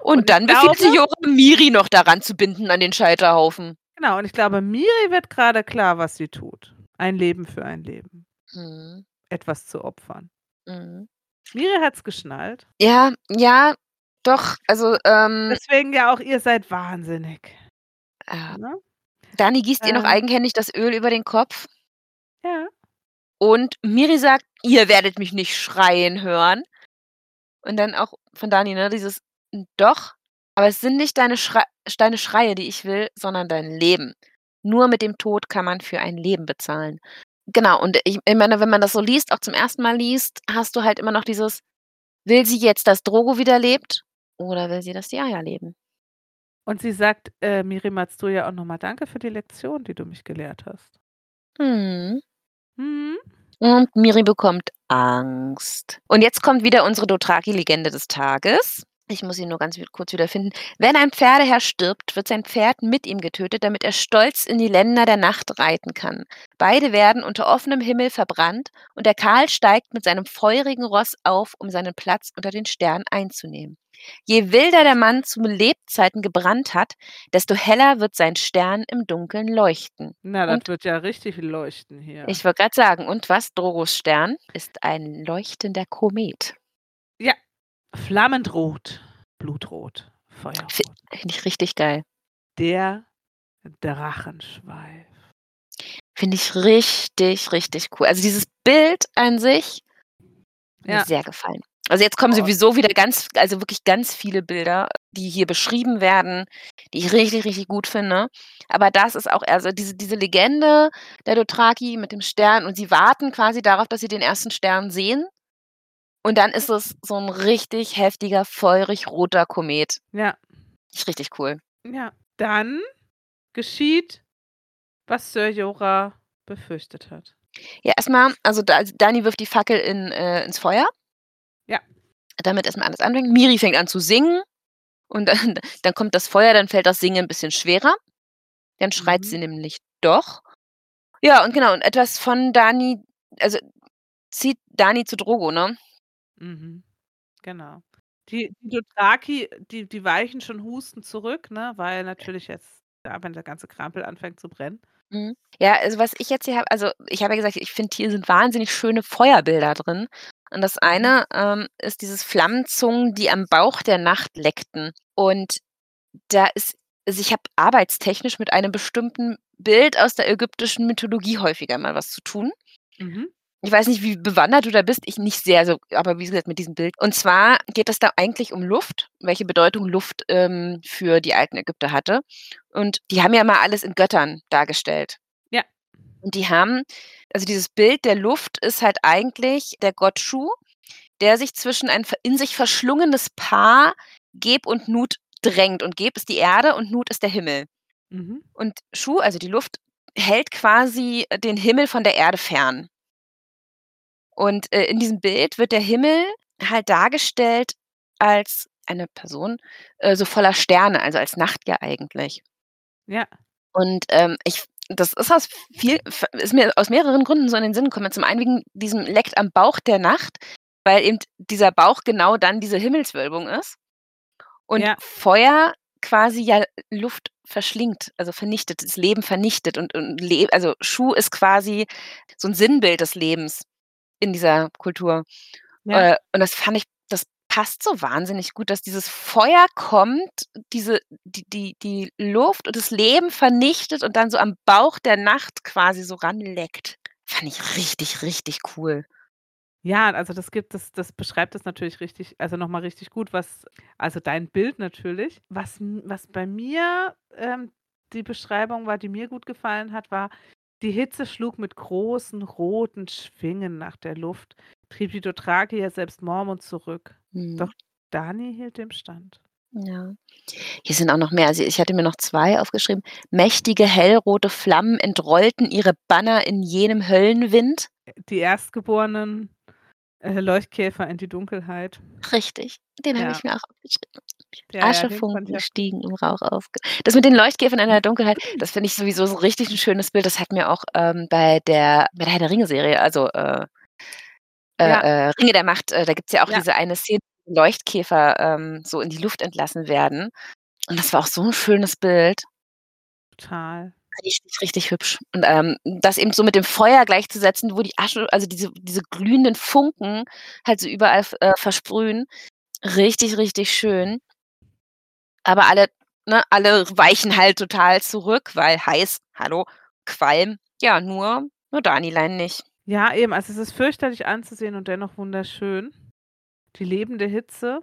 Und Und dann befiehlt sie Jora, Miri noch daran zu binden an den Scheiterhaufen. Genau, und ich glaube, Miri wird grade klar, was sie tut. Ein Leben für ein Leben. Mhm. Etwas zu opfern. Mhm. Miri hat's geschnallt. Ja, ja, doch, also, ähm Deswegen ja auch: „Ihr seid wahnsinnig.“ Ah. Ne? Dani gießt ihr noch Ähm eigenhändig das Öl über den Kopf. Ja. Und Miri sagt: „Ihr werdet mich nicht schreien hören.“ Und dann auch von Dani, ne, dieses: „Doch, aber es sind nicht deine Schrei deine Schreie, die ich will, sondern dein Leben. Nur mit dem Tod kann man für ein Leben bezahlen.“ Genau, und ich ich meine, wenn man das so liest, auch zum 1. Mal liest, hast du halt immer noch dieses: Will sie jetzt, dass Drogo wieder lebt oder will sie, dass die Eier leben? Und sie sagt, äh: „Miri Matsuya auch noch mal danke für die Lektion, die du mich gelehrt hast.“ Mhm. Mhm. Und Miri bekommt Angst. Und jetzt kommt wieder unsere Dothraki-Legende des Tages. Ich muss ihn nur ganz kurz wiederfinden. Wenn ein Pferdeherr stirbt, wird sein Pferd mit ihm getötet, damit er stolz in die Länder der Nacht reiten kann. Beide werden unter offenem Himmel verbrannt und der Karl steigt mit seinem feurigen Ross auf, um seinen Platz unter den Sternen einzunehmen. Je wilder der Mann zu Lebzeiten gebrannt hat, desto heller wird sein Stern im Dunkeln leuchten. Na, das Und wird ja richtig leuchten hier. ich wollte gerade sagen, und was? Drogos Stern ist ein leuchtender Komet. Ja, flammend rot, blutrot, feuerrot. Fi finde ich richtig geil. Der Drachenschweif. Finde ich richtig, richtig cool. Also, dieses Bild an sich mir Ja. sehr gefallen. Also, jetzt kommen Oh. sowieso wieder ganz also, wirklich ganz viele Bilder, die hier beschrieben werden, die ich richtig, richtig gut finde. Aber das ist auch also, diese diese Legende der Dothraki mit dem Stern und sie warten quasi darauf, dass sie den ersten Stern sehen. Und dann ist es so 'n richtig heftiger, feurig roter Komet. Ja. Ist richtig cool. Ja. Dann geschieht, was Sir Jorah befürchtet hat. Ja, erst mal also, da Dany wirft die Fackel in äh, ins Feuer. Ja. Damit erst mal alles anfängt. Miri fängt an zu singen und dann dann kommt das Feuer, dann fällt das Singen 'n bisschen schwerer. Dann schreit Mhm. sie nämlich doch. Ja, und genau, und etwas von Dany also, zieht Dany zu Drogo, ne? Mhm. Genau. Die die Dothraki, die die weichen schon hustend zurück, ne, weil natürlich jetzt ja, wenn der ganze Krampel anfängt zu brennen. Mhm. Ja, also, was ich jetzt hier habe also, ich habe ja gesagt, ich finde, hier sind wahnsinnig schöne Feuerbilder drin. Und das Mhm. eine, ähm, ist dieses Flammenzungen, die am Bauch der Nacht leckten. Und da ist also, ich habe arbeitstechnisch mit einem bestimmten Bild aus der ägyptischen Mythologie häufiger mal was zu tun. Mhm. Ich weiß nicht, wie bewandert du da bist, ich nicht sehr, so aber wie gesagt, mit diesem Bild. Und zwar geht es da eigentlich um Luft, welche Bedeutung Luft, ähm, für die alten Ägypter hatte. Und die haben ja immer alles in Göttern dargestellt. Ja. Und die haben also, dieses Bild der Luft ist halt eigentlich der Gott Shu, der sich zwischen ein in sich verschlungenes Paar, Geb und Nut, drängt. Und Geb ist die Erde und Nut ist der Himmel. Mhm. Und Shu, also die Luft, hält quasi den Himmel von der Erde fern. Und, äh, in diesem Bild wird der Himmel halt dargestellt als eine Person, äh, so voller Sterne, also, als Nacht ja eigentlich. Ja. Und, ähm, ich das ist aus viel ist mir aus mehreren Gründen so in den Sinn gekommen. Zum einen wegen diesem leckt am Bauch der Nacht, weil eben dieser Bauch genau dann diese Himmelswölbung ist. Und Ja. Feuer quasi ja Luft verschlingt, also, vernichtet, das Leben vernichtet und und also, Shu ist quasi so 'n Sinnbild des Lebens in dieser Kultur. Ja. Äh, und das fand ich das passt so wahnsinnig gut, dass dieses Feuer kommt, diese die die die Luft und das Leben vernichtet und dann so am Bauch der Nacht quasi so ranleckt. Fand ich richtig, richtig cool. Ja, also, das gibt das das beschreibt das natürlich richtig also, noch mal richtig gut, was also, dein Bild natürlich. Was was bei mir, ähm, die Beschreibung war, die mir gut gefallen hat, war: „Die Hitze schlug mit großen roten Schwingen nach der Luft, trieb die Dothraki, ja selbst Mormont zurück. Mhm. Doch Dany hielt dem Stand.“ Ja. Hier sind auch noch mehr. Also, ich hatte mir noch 2 aufgeschrieben. Mächtige hellrote Flammen entrollten ihre Banner in jenem Höllenwind. Die Erstgeborenen, äh, Leuchtkäfer in die Dunkelheit. Richtig, den habe Ja. ich mir auch aufgeschrieben. Ja, ja, Aschefunken auch stiegen im Rauch auf. Das mit den Leuchtkäfern in der Dunkelheit, das finde ich sowieso so richtig 'n schönes Bild. Das hatten wir auch, ähm, bei der bei der Herr der Ringe-Serie, also, äh äh, Ja. äh, Ringe der Macht, äh, da gibt's ja auch Ja. diese eine Szene, wo Leuchtkäfer, ähm, so in die Luft entlassen werden. Und das war auch so 'n schönes Bild. Total. Richtig, richtig hübsch. Und, ähm, das eben so mit dem Feuer gleichzusetzen, wo die Asche also, diese diese glühenden Funken halt so überall äh, versprühen. Richtig, richtig schön. Aber alle ne, alle weichen halt total zurück, weil heiß, hallo, Qualm. Ja, nur nur Danylein nicht. Ja, eben. Also, es ist fürchterlich anzusehen und dennoch wunderschön. Die lebende Hitze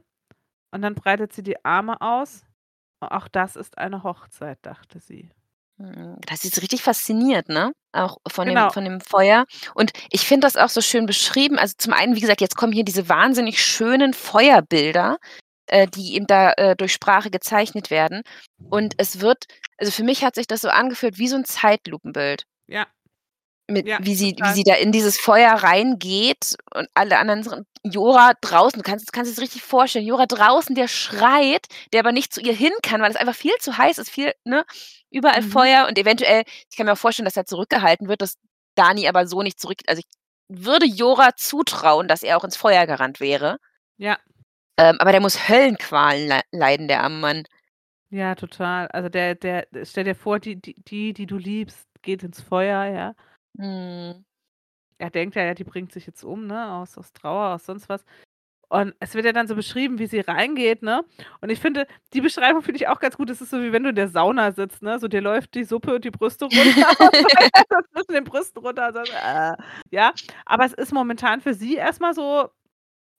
und dann breitet sie die Arme aus. Auch das ist eine Hochzeit, dachte sie. Mhm. Das ist richtig fasziniert, ne? Auch von dem Genau. von dem Feuer. Und ich finde das auch so schön beschrieben. Also, zum einen, wie gesagt, jetzt kommen hier diese wahnsinnig schönen Feuerbilder. Äh, die eben da äh, durch Sprache gezeichnet werden. Und es wird, also für mich hat sich das so angefühlt wie so ein Zeitlupenbild. Ja. Mit, Ja, wie, sie, wie sie da in dieses Feuer reingeht und alle anderen, sind- Jora draußen, du kannst, kannst es richtig vorstellen, Jora draußen, der schreit, der aber nicht zu ihr hin kann, weil es einfach viel zu heiß ist, viel, ne, überall Mhm. Feuer und eventuell, ich kann mir auch vorstellen, dass er zurückgehalten wird, dass Dani aber so nicht zurück, also ich würde Jora zutrauen, dass er auch ins Feuer gerannt wäre, Ja, ähm, aber der muss Höllenqualen le leiden, der arme Mann. ja, total. Also der, der, stell dir vor, die, die, die, die du liebst, geht ins Feuer, ja. Mhm. Er denkt ja, ja, die bringt sich jetzt um, ne, aus, aus Trauer, aus sonst was. Und es wird ja dann so beschrieben, wie sie reingeht, ne? Und ich finde, die Beschreibung finde ich auch ganz gut. Das ist so, wie wenn du in der Sauna sitzt, ne? So dir läuft die Suppe und die Brüste runter. zwischen den Brüsten runter. So, äh, ja, aber es ist momentan für sie erstmal so,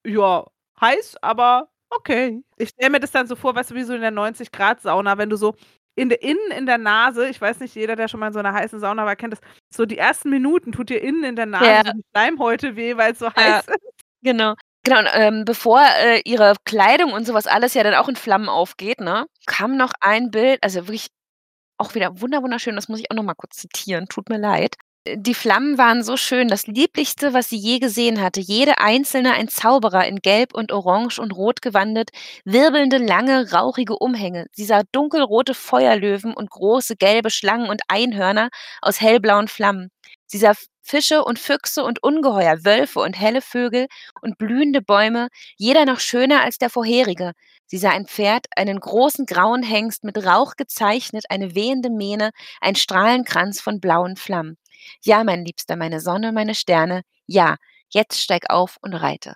ja, heiß, aber okay. Ich stelle mir das dann so vor, weißt du, wie so in der 90-Grad-Sauna, wenn du so in der, innen in der Nase, ich weiß nicht, jeder, der schon mal in so einer heißen Sauna war, kennt das, so die ersten Minuten tut dir innen in der Nase Ja. die Schleimhäute weh, weil es so Ja. heiß ist. Genau. Genau, und, ähm, bevor, äh, ihre Kleidung und sowas alles ja dann auch in Flammen aufgeht, ne, kam noch ein Bild, also wirklich auch wieder wunder wunderschön, das muss ich auch noch mal kurz zitieren, tut mir leid. Die Flammen waren so schön, das Lieblichste, was sie je gesehen hatte, jede einzelne ein Zauberer in Gelb und Orange und Rot gewandet, wirbelnde, lange, rauchige Umhänge. Sie sah dunkelrote Feuerlöwen und große gelbe Schlangen und Einhörner aus hellblauen Flammen. Sie sah Fische und Füchse und Ungeheuer, Wölfe und helle Vögel und blühende Bäume, jeder noch schöner als der vorherige. Sie sah ein Pferd, einen großen grauen Hengst mit Rauch gezeichnet, eine wehende Mähne, ein Strahlenkranz von blauen Flammen. Ja, mein Liebster, meine Sonne, meine Sterne, ja, jetzt steig auf und reite.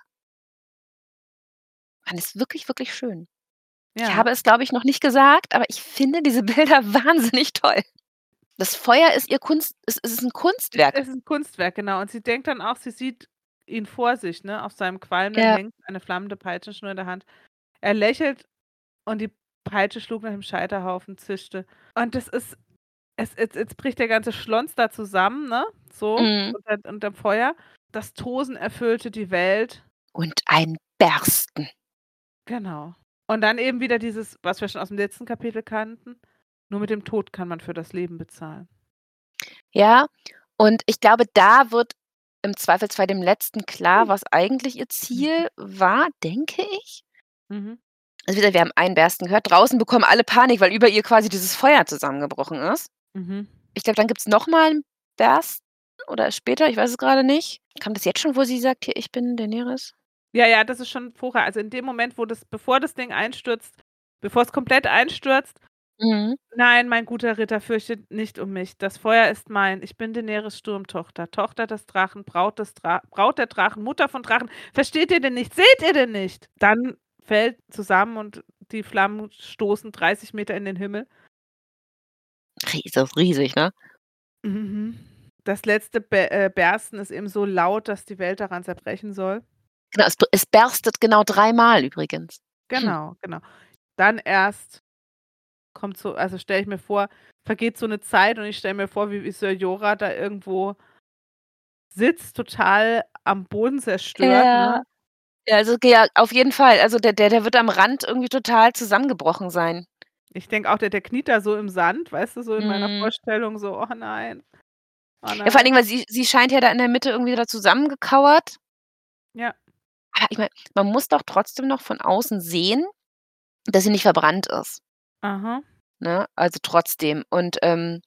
Fand es wirklich, wirklich schön. Ich Ja. habe es, glaube ich, noch nicht gesagt, aber ich finde diese Bilder wahnsinnig toll. Das Feuer ist ihr Kunst, es, ist ein Kunstwerk. Es ist ein Kunstwerk, genau. Und sie denkt dann auch, sie sieht ihn vor sich, ne, auf seinem qualmenden Ja. Hengst, eine flammende Peitschenschnur in der Hand. Er lächelt und die Peitsche schlug nach dem Scheiterhaufen, zischte. Und das ist, es, jetzt, jetzt bricht der ganze Schlons da zusammen, ne, so, Mhm. unter, unterm Feuer. Das Tosen erfüllte die Welt. Und ein Bersten. Genau. Und dann eben wieder dieses, was wir schon aus dem letzten Kapitel kannten. Nur mit dem Tod kann man für das Leben bezahlen. Ja, und ich glaube, da wird im Zweifelsfall dem Letzten klar, was eigentlich ihr Ziel war, denke ich. Mhm. Also wie gesagt, wir haben einen Bersten gehört. Draußen bekommen alle Panik, weil über ihr quasi dieses Feuer zusammengebrochen ist. Mhm. Ich glaube, dann gibt es nochmal einen Bersten oder später, ich weiß es gerade nicht. Kam das jetzt schon, wo sie sagt, hier, ich bin Daenerys? Ja, ja, das ist schon vorher. Also in dem Moment, wo das, bevor das Ding einstürzt, bevor es komplett einstürzt, Mhm. nein, mein guter Ritter, fürchtet nicht um mich. Das Feuer ist mein. Ich bin Daenerys Sturmtochter, Tochter des Drachen, Braut des Dra Braut der Drachen, Mutter von Drachen. Versteht ihr denn nicht? Seht ihr denn nicht? Dann fällt zusammen und die Flammen stoßen 30 Meter in den Himmel. Ries- Das ist riesig, ne? Mhm. Das letzte Be äh, Bersten ist eben so laut, dass die Welt daran zerbrechen soll. Genau, es, es berstet genau dreimal übrigens. Genau, genau. Dann erst kommt so, also stelle ich mir vor, vergeht so eine Zeit und ich stelle mir vor, wie, wie Sir Jorah da irgendwo sitzt, total am Boden zerstört. Ja. Ne? Ja, also ja, auf jeden Fall. Also der, der, der wird am Rand irgendwie total zusammengebrochen sein. Ich denke auch, der, der kniet da so im Sand, weißt du, so in meiner Mhm. Vorstellung, so, oh nein. Oh. Ja, vor allen Dingen, weil sie, sie scheint ja da in der Mitte irgendwie da zusammengekauert. Ja. Aber ich meine, man muss doch trotzdem noch von außen sehen, dass sie nicht verbrannt ist. Aha. Ne? Also trotzdem. Und ähm,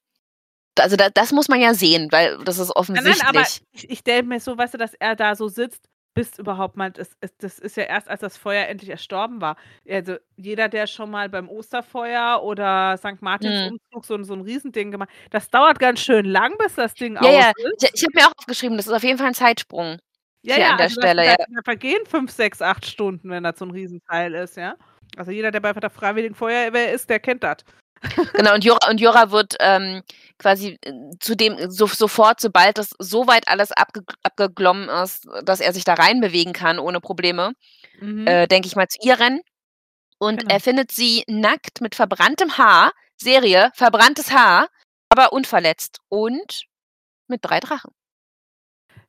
also da, das muss man ja sehen, weil das ist Nein, offensichtlich. nein, aber ich, ich stelle mir so, weißt du, dass er da so sitzt, bis überhaupt mal, das, ist- das ist ja erst, als das Feuer endlich erstorben war. Also jeder, der schon mal beim Osterfeuer oder St. Martins Hm. Umzug so, ein- so ein Riesending gemacht das dauert ganz schön lang, bis das Ding ja, aus ja. ist. Ich, ich habe mir auch aufgeschrieben, das ist auf jeden Fall ein Zeitsprung. Ja, ja, an der also das- Stelle, da, ja. da vergehen fünf, sechs, acht Stunden, wenn das so ein Riesenteil ist, ja. Also jeder, der bei der Freiwilligen Feuerwehr ist, der kennt das. Genau, und Jora, und Jora wird ähm, quasi äh, zu dem, so, sofort, sobald das so weit alles abge, abgeglommen ist, dass er sich da reinbewegen kann ohne Probleme, Mhm. äh, denke ich mal, zu ihr rennen. Und Genau. er findet sie nackt mit verbranntem Haar, Serie, verbranntes Haar, aber unverletzt und mit drei Drachen.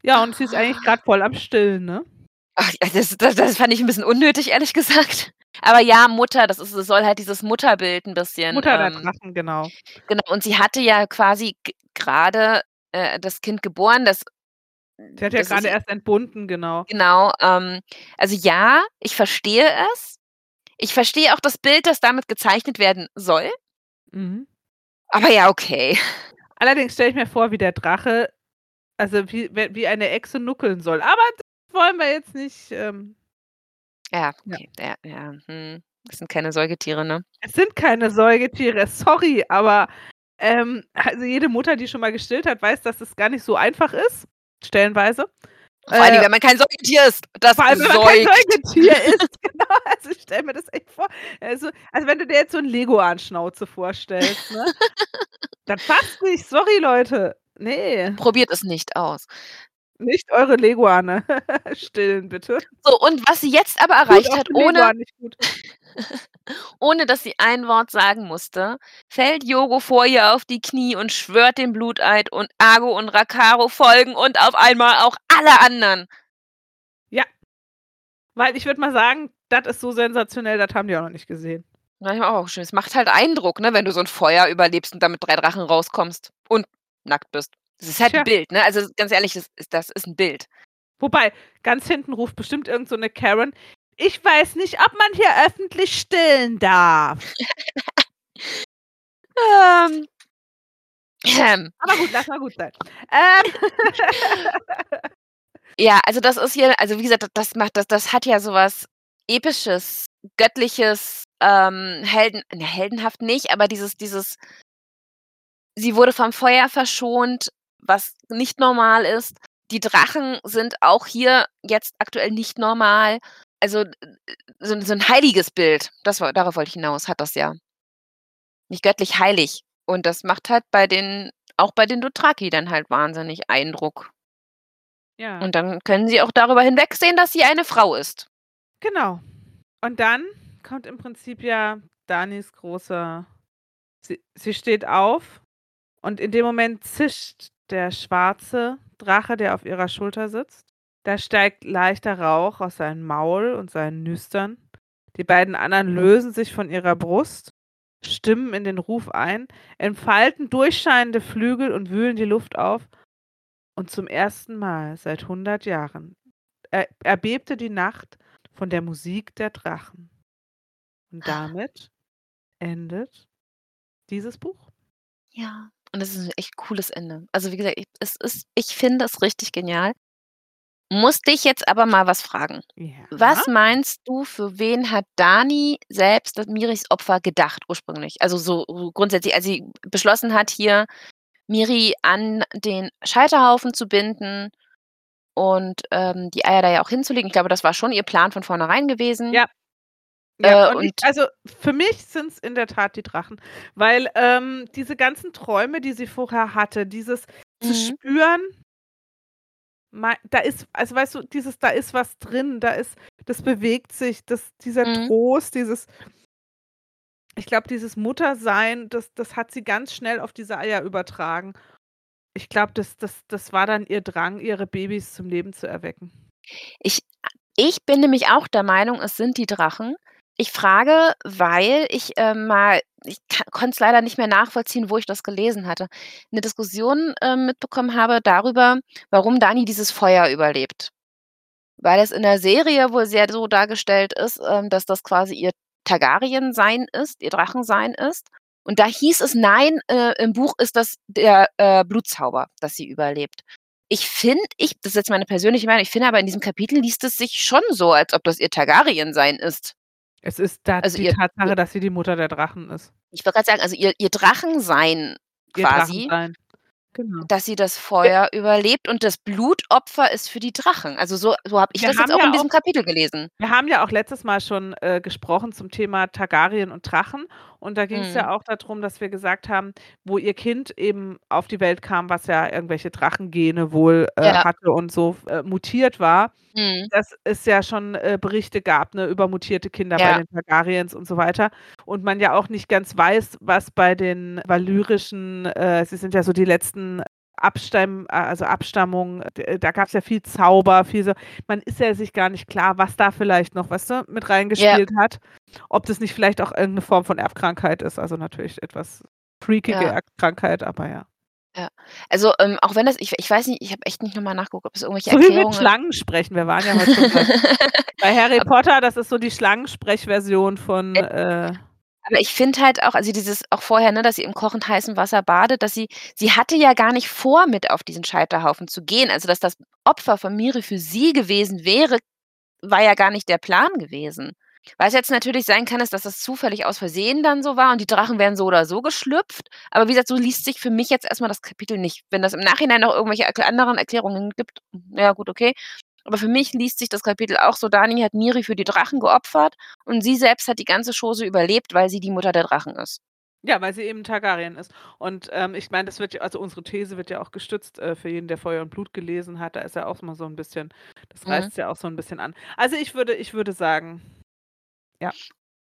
ja, und sie ist eigentlich gerade voll am Stillen, ne? Ach, das, das, das fand ich ein bisschen unnötig, ehrlich gesagt. Aber ja, Mutter, das ist es soll halt dieses Mutterbild 'n bisschen, Mutter der ähm Drachen, genau. Genau, und sie hatte ja quasi g grade, äh, das Kind geboren, das Sie hat ja grade erst entbunden, genau. Genau, ähm, also ja, ich verstehe es. Ich verstehe auch das Bild, das damit gezeichnet werden soll. Mhm. Aber ja, okay. Allerdings stelle ich mir vor, wie der Drache also wie wie eine Echse nuckeln soll. Aber das wollen wir jetzt nicht, ähm Ja, Ja. okay, ja, ja, mhm. Das sind keine Säugetiere, ne? Es sind keine Säugetiere, sorry, aber, ähm, also jede Mutter, die schon mal gestillt hat, weiß, dass es gar nicht so einfach ist, stellenweise. Vor allen Dingen, Äh wenn man kein Säugetier ist, das vor allem, wenn man kein säugt. Säugetier ist, genau. Also, ich stelle mir das echt vor. Also also wenn du dir jetzt so 'n Leguan-Schnauze vorstellst, ne? Das passt nicht, sorry Leute. Ne. Probiert es nicht aus. Nicht eure Leguane stillen, bitte. So, und was sie jetzt aber erreicht hat, ohne ohne dass sie ein Wort sagen musste, fällt Yogo vor ihr auf die Knie und schwört den Bluteid und Ago und Rakaro folgen und auf einmal auch alle anderen. Ja. Weil ich würde mal sagen, das ist so sensationell, das haben die auch noch nicht gesehen. Ja, ich auch schön es macht halt Eindruck, ne, wenn du so 'n Feuer überlebst und dann mit 3 Drachen rauskommst und nackt bist. Das ist halt Tja. Bild, ne? Also, ganz ehrlich, das ist das ist 'n Bild. Wobei, ganz hinten ruft bestimmt irgend so 'ne Karen: „Ich weiß nicht, ob man hier öffentlich stillen darf.“ Ähm. Ähm. Aber gut, lass mal gut sein. Ähm. Ja, also das ist hier also wie gesagt, das macht das das hat ja so was Episches, Göttliches, ähm, Helden ne, heldenhaft nicht, aber dieses dieses sie wurde vom Feuer verschont, was nicht normal ist. Die Drachen sind auch hier jetzt aktuell nicht normal. Also, äh, so so 'n heiliges Bild, das war darauf wollte ich hinaus, hat das ja. Nicht göttlich heilig. Und das macht halt bei den auch bei den Dothraki dann halt wahnsinnig Eindruck. Ja. Und dann können sie auch darüber hinwegsehen, dass sie eine Frau ist. Genau. Und dann kommt im Prinzip ja Danis großer sie sie steht auf und in dem Moment zischt der schwarze Drache, der auf ihrer Schulter sitzt. Da steigt leichter Rauch aus seinem Maul und seinen Nüstern. Die beiden anderen lösen sich von ihrer Brust, stimmen in den Ruf ein, entfalten durchscheinende Flügel und wühlen die Luft auf. Und zum ersten Mal seit 100 Jahren er erbebte die Nacht von der Musik der Drachen. Und damit endet dieses Buch. Ja, und das ist 'n echt cooles Ende. Also, wie gesagt, ich es ist ich finde es richtig genial. Muss dich jetzt aber mal was fragen. Was Ja? meinst du, für wen hat Dani selbst das Miris Opfer gedacht ursprünglich? Also, so so grundsätzlich, als sie beschlossen hat, hier Miri an den Scheiterhaufen zu binden und, ähm, die Eier da ja auch hinzulegen. Ich glaube, das war schon ihr Plan von vornherein gewesen. Ja. Ja, Äh, und ich also, für mich sind's in der Tat die Drachen, weil, ähm, diese ganzen Träume, die sie vorher hatte, dieses zu Mhm. spüren mei da ist also, weißt du, dieses da ist was drin, da ist das bewegt sich, das dieser Mhm. Trost, dieses ich glaube, dieses Muttersein, das das hat sie ganz schnell auf diese Eier übertragen. Ich glaube, das das das war dann ihr Drang, ihre Babys zum Leben zu erwecken. Ich ich bin nämlich auch der Meinung, es sind die Drachen. Ich frage, weil ich, ähm, mal ich konnte es leider nicht mehr nachvollziehen, wo ich das gelesen hatte, 'ne Diskussion, ähm, mitbekommen habe darüber, warum Dani dieses Feuer überlebt. Weil es in der Serie wohl sehr so dargestellt ist, ähm, dass das quasi ihr Targaryen-Sein ist, ihr Drachensein ist. Und da hieß es: „Nein, äh, im Buch ist das der, äh, Blutzauber, dass sie überlebt.“ Ich finde ich das ist jetzt meine persönliche Meinung, ich finde aber in diesem Kapitel liest es sich schon so, als ob das ihr Targaryen-Sein ist. Es ist da Also die ihr ihr Tatsache, dass sie die Mutter der Drachen ist. Ich wollte grad sagen, also ihr ihr Drachensein Ihr quasi Drachensein. Genau. dass sie das Ja. Feuer überlebt und das Blutopfer ist für die Drachen. Also, so so habe ich Wir das jetzt auch ja in diesem auch Kapitel gelesen. wir haben ja auch letztes Mal schon, äh, gesprochen zum Thema Targaryen und Drachen. Und da ging's Mhm. ja auch da drum, dass wir gesagt haben, wo ihr Kind eben auf die Welt kam, was ja irgendwelche Drachengene wohl, äh, Ja. hatte und so, äh, mutiert war, Mhm. dass es ja schon, äh, Berichte gab, ne, über mutierte Kinder bei Ja. den Targaryens und so weiter. Und man ja auch nicht ganz weiß, was bei den valyrischen äh, sie sind ja so die letzten Abstamm a also Abstammung, d da gab's ja viel Zauber, viel so man ist ja sich gar nicht klar, was da vielleicht noch, weißt du, mit Ja. reingespielt hat. Ob das nicht vielleicht auch irgendeine Form von Erbkrankheit ist. Also natürlich etwas freakige Ja. Erbkrankheit, aber ja. Ja. Also, ähm, auch wenn das ich ich weiß nicht, ich habe echt nicht noch mal nachgeguckt, ob es irgendwelche So wie mit Erklärungen Schlangen sprechen. Wir waren ja heute schon bei Harry Potter, das ist so die Schlangensprechversion von, Äh äh Aber ich finde halt auch also dieses auch vorher, ne, dass sie im kochend heißen Wasser badet, dass sie sie hatte ja gar nicht vor, mit auf diesen Scheiterhaufen zu gehen. Also, dass das Opfer von Miri für sie gewesen wäre, war ja gar nicht der Plan gewesen. Was jetzt natürlich sein kann, ist, dass das zufällig aus Versehen dann so war und die Drachen wären so oder so geschlüpft. Aber wie gesagt, so liest sich für mich jetzt erst mal das Kapitel nicht. Wenn das im Nachhinein noch irgendwelche anderen Erklärungen gibt, ja gut, okay. Aber für mich liest sich das Kapitel auch so, Dani hat Miri für die Drachen geopfert und sie selbst hat die ganze Chose überlebt, weil sie die Mutter der Drachen ist. Ja, weil sie eben Targaryen ist. Und, ähm, ich meine, das wird ja also unsere These wird ja auch gestützt, äh, für jeden, der Feuer und Blut gelesen hat. Da ist ja auch mal so 'n bisschen das Mhm. reißt's ja auch so 'n bisschen an. Also, ich würde ich würde sagen ja.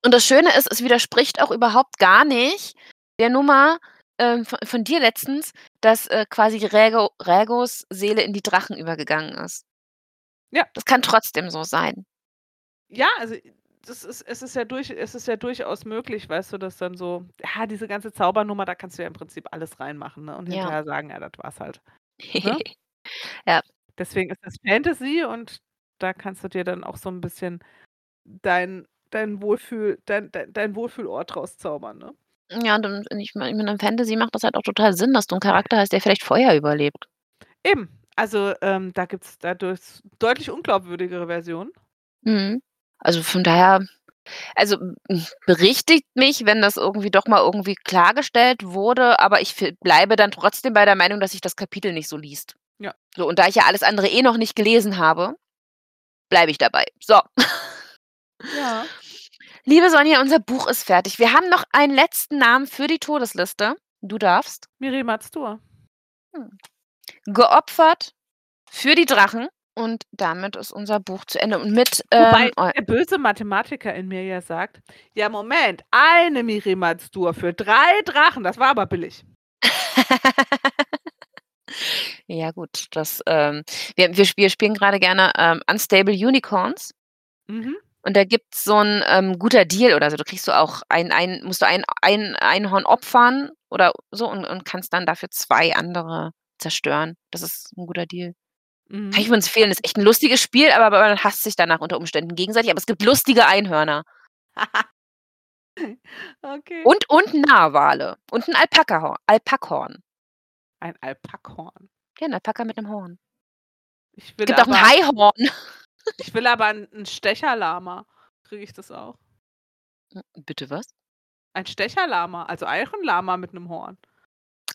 Und das Schöne ist, es widerspricht auch überhaupt gar nicht der Nummer, ähm, v von dir letztens, dass, äh, quasi Rhaego Rhaegos Seele in die Drachen übergegangen ist. Ja. Das kann trotzdem so sein. Ja, also, das ist es ist ja durch es ist ja durchaus möglich, weißt du, dass dann so ja, diese ganze Zaubernummer, da kannst du ja im Prinzip alles reinmachen, ne, und Ja. hinterher sagen: „Ja, das war's halt.“ Ne? Ja. Deswegen ist das Fantasy und da kannst du dir dann auch so 'n bisschen dein dein Wohlfühl dein dein dein Wohlfühlort draus zaubern, ne? Ja, dann ich meine, in Fantasy macht das halt auch total Sinn, dass du 'n Charakter hast, der vielleicht Feuer überlebt. Eben. Also, ähm, da gibt's dadurch deutlich unglaubwürdigere Versionen. Mhm. Also, von daher also, berichtigt mich, wenn das irgendwie doch mal irgendwie klargestellt wurde, aber ich bleibe dann trotzdem bei der Meinung, dass sich das Kapitel nicht so liest. Ja. So, und da ich ja alles andere eh noch nicht gelesen habe, bleibe ich dabei. So. Ja. Liebe Sonja, unser Buch ist fertig. Wir haben noch einen letzten Namen für die Todesliste. Du darfst. Miri Maztur. Hm. Geopfert für die Drachen und damit ist unser Buch zu Ende. Und mit, Wobei ähm, eu der böse Mathematiker in mir ja sagt: „Ja, Moment, eine Miri Maztur für 3 Drachen, das war aber billig.“ Ja gut, das, ähm wir wir spielen grade gerne, ähm, Unstable Unicorns. Mhm. Und da gibt's so 'n, ähm, guter Deal oder so. Da kriegst du auch ein ein musst du ein ein Einhorn opfern oder so und und kannst dann dafür 2 andere zerstören. Das ist 'n guter Deal. Kann ich Mhm. nur empfehlen. Ist echt 'n lustiges Spiel, aber man hasst sich danach unter Umständen gegenseitig, aber es gibt lustige Einhörner. Okay. Und und Narwale und 'n Alpakahor Alpakhorn. Ein Alpakhorn. Ja, 'n Alpaka mit 'nem Horn. Ich Es gibt auch 'n aber Haihorn. Ich will aber 'n 'n Stecherlama. Kriege ich das auch? Hm, bitte was? Ein Stecherlama, also auch 'n Lama mit 'nem Horn.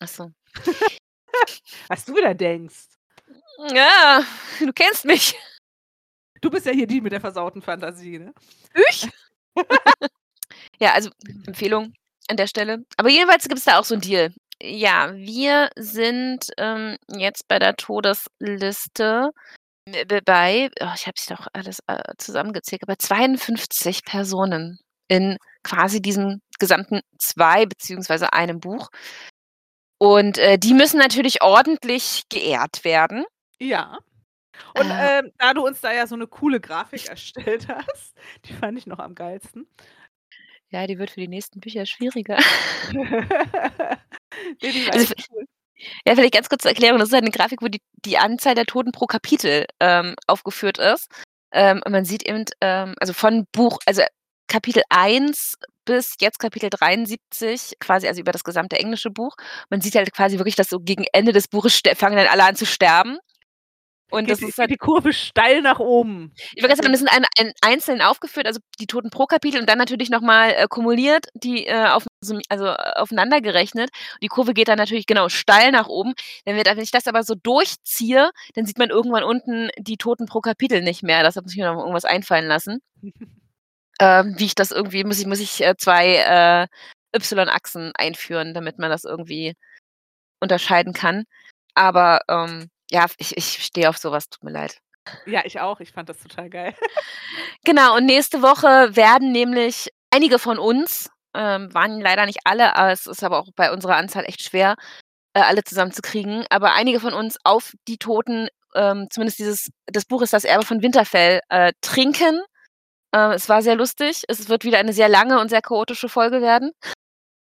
Ach so. Was du wieder denkst. Ja, du kennst mich. Du bist ja hier die mit der versauten Fantasie, ne? Ich? Ja, also Empfehlung an der Stelle. Aber jedenfalls gibt's da auch so 'n Deal. Ja, wir sind, ähm, jetzt bei der Todesliste bei oh, ich habe es doch alles, äh, zusammengezählt, bei 52 Personen in quasi diesem gesamten 2 beziehungsweise einem Buch. Und, äh, die müssen natürlich ordentlich geehrt werden. Ja. Und, Äh ähm, da du uns da ja so 'ne coole Grafik erstellt hast, die fand ich noch am geilsten. Ja, die wird für die nächsten Bücher schwieriger. Ne, die war Also, cool. Ja, vielleicht ganz kurz zur Erklärung. Das ist halt 'ne Grafik, wo die die Anzahl der Toten pro Kapitel, ähm, aufgeführt ist. Ähm, und man sieht eben, ähm also von Buch also Kapitel 1 bis jetzt Kapitel 73, quasi also über das gesamte englische Buch. Man sieht halt quasi wirklich, dass so gegen Ende des Buches fangen dann alle an zu sterben. Und Geht das ist halt die Kurve steil nach oben. Ich grad sagen, das sind ein ein einzeln aufgeführt, also die Toten pro Kapitel und dann natürlich noch mal, äh, kumuliert, die, äh, auf also aufeinander gerechnet. Die Kurve geht dann natürlich, genau, steil nach oben. Wenn wir wenn ich das aber so durchziehe, dann sieht man irgendwann unten die Toten pro Kapitel nicht mehr. Deshalb muss ich mir noch irgendwas einfallen lassen. Ähm, wie ich das irgendwie muss ich muss ich, äh, 2, äh, Y-Achsen einführen, damit man das irgendwie unterscheiden kann. Aber, ähm, ja, ich ich stehe auf so was, tut mir leid. Ja, ich auch. Ich fand das total geil. Genau, und nächste Woche werden nämlich einige von uns, ähm, waren leider nicht alle, aber es ist aber auch bei unserer Anzahl echt schwer, äh, alle zusammenzukriegen, aber einige von uns auf die Toten, ähm, zumindest dieses das Buch ist „Das Erbe von Winterfell“, äh, trinken Äh, es war sehr lustig. Es wird wieder eine sehr lange und sehr chaotische Folge werden.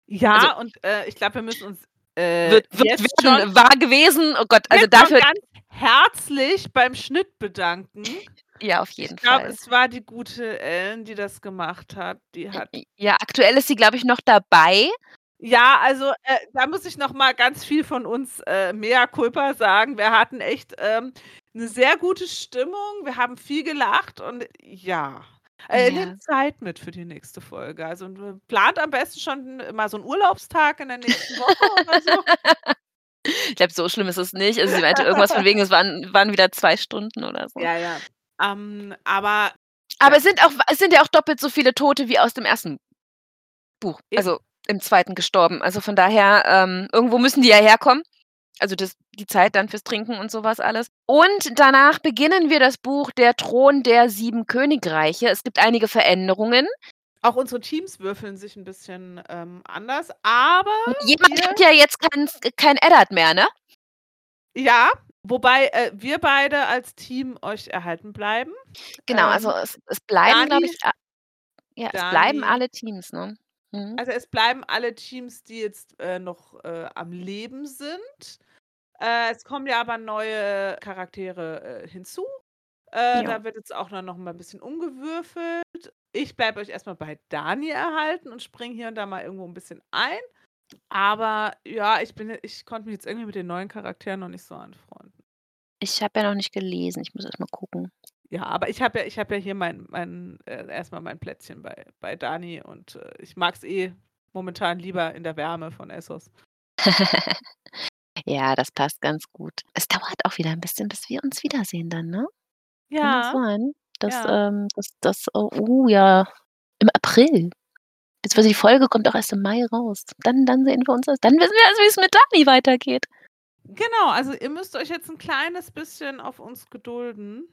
Ja, Also und, äh, ich glaube, wir müssen uns, äh, wird wird werden, schon war gewesen. Oh Gott, also dafür ganz herzlich beim Schnitt bedanken. Ja, auf Ich jeden glaube, Fall. es war die gute Ellen, die das gemacht hat. Die hat ja, aktuell ist sie, glaube ich, noch dabei. Ja, also, äh, da muss ich noch mal ganz viel von uns, äh, mea culpa sagen. Wir hatten echt, ähm, 'ne sehr gute Stimmung. Wir haben viel gelacht und ja. Äh, Ja. nehmt Zeit mit für die nächste Folge. Also, n plant am besten schon mal so 'n Urlaubstag in der nächsten Woche oder so. Ich glaube, so schlimm ist es nicht. Also, sie meinte irgendwas von wegen, es waren waren wieder 2 Stunden oder so. Ja, ja. Ähm, aber Aber ja. es sind auch es sind ja auch doppelt so viele Tote wie aus dem 1. Buch, Eben. also im 2. gestorben. Also, von daher, ähm, irgendwo müssen die ja herkommen. Also, das die Zeit dann fürs Trinken und so was alles. Und danach beginnen wir das Buch Der Thron der 7 Königreiche. Es gibt einige Veränderungen. Auch unsere Teams würfeln sich 'n bisschen, ähm, anders, aber Jemand hat ja jetzt kein kein Eddard mehr, ne? Ja, wobei, äh, wir beide als Team euch erhalten bleiben. Genau, also Ähm, es es bleiben, glaube ich, ja, es bleiben alle Teams, ne? Mhm. Also, es bleiben alle Teams, die jetzt, äh, noch, äh, am Leben sind. Äh, es kommen ja aber neue Charaktere, äh, hinzu. Äh, da wird jetzt auch noch mal 'n bisschen umgewürfelt. Ich bleibe euch erst mal bei Dani erhalten und springe hier und da mal irgendwo 'n bisschen ein. Aber ja, ich bin ich konnte mich jetzt irgendwie mit den neuen Charakteren noch nicht so anfreunden. Ich habe ja noch nicht gelesen. Ich muss erst mal gucken. Ja, aber ich habe ja ich habe ja hier mein mein äh, erst mal mein Plätzchen bei bei Dani und, äh, ich mag's eh momentan lieber in der Wärme von Essos. Ja, das passt ganz gut. Es dauert auch wieder 'n bisschen, bis wir uns wiedersehen dann, ne? Kann das Ja. sein? Das, Ja. ähm das das oh, uh, ja, im April. Beziehungsweise die Folge kommt auch erst im Mai raus. Dann dann sehen wir uns das dann wissen wir erst, wie's mit Dani weitergeht. Genau, also ihr müsst euch jetzt 'n kleines bisschen auf uns gedulden.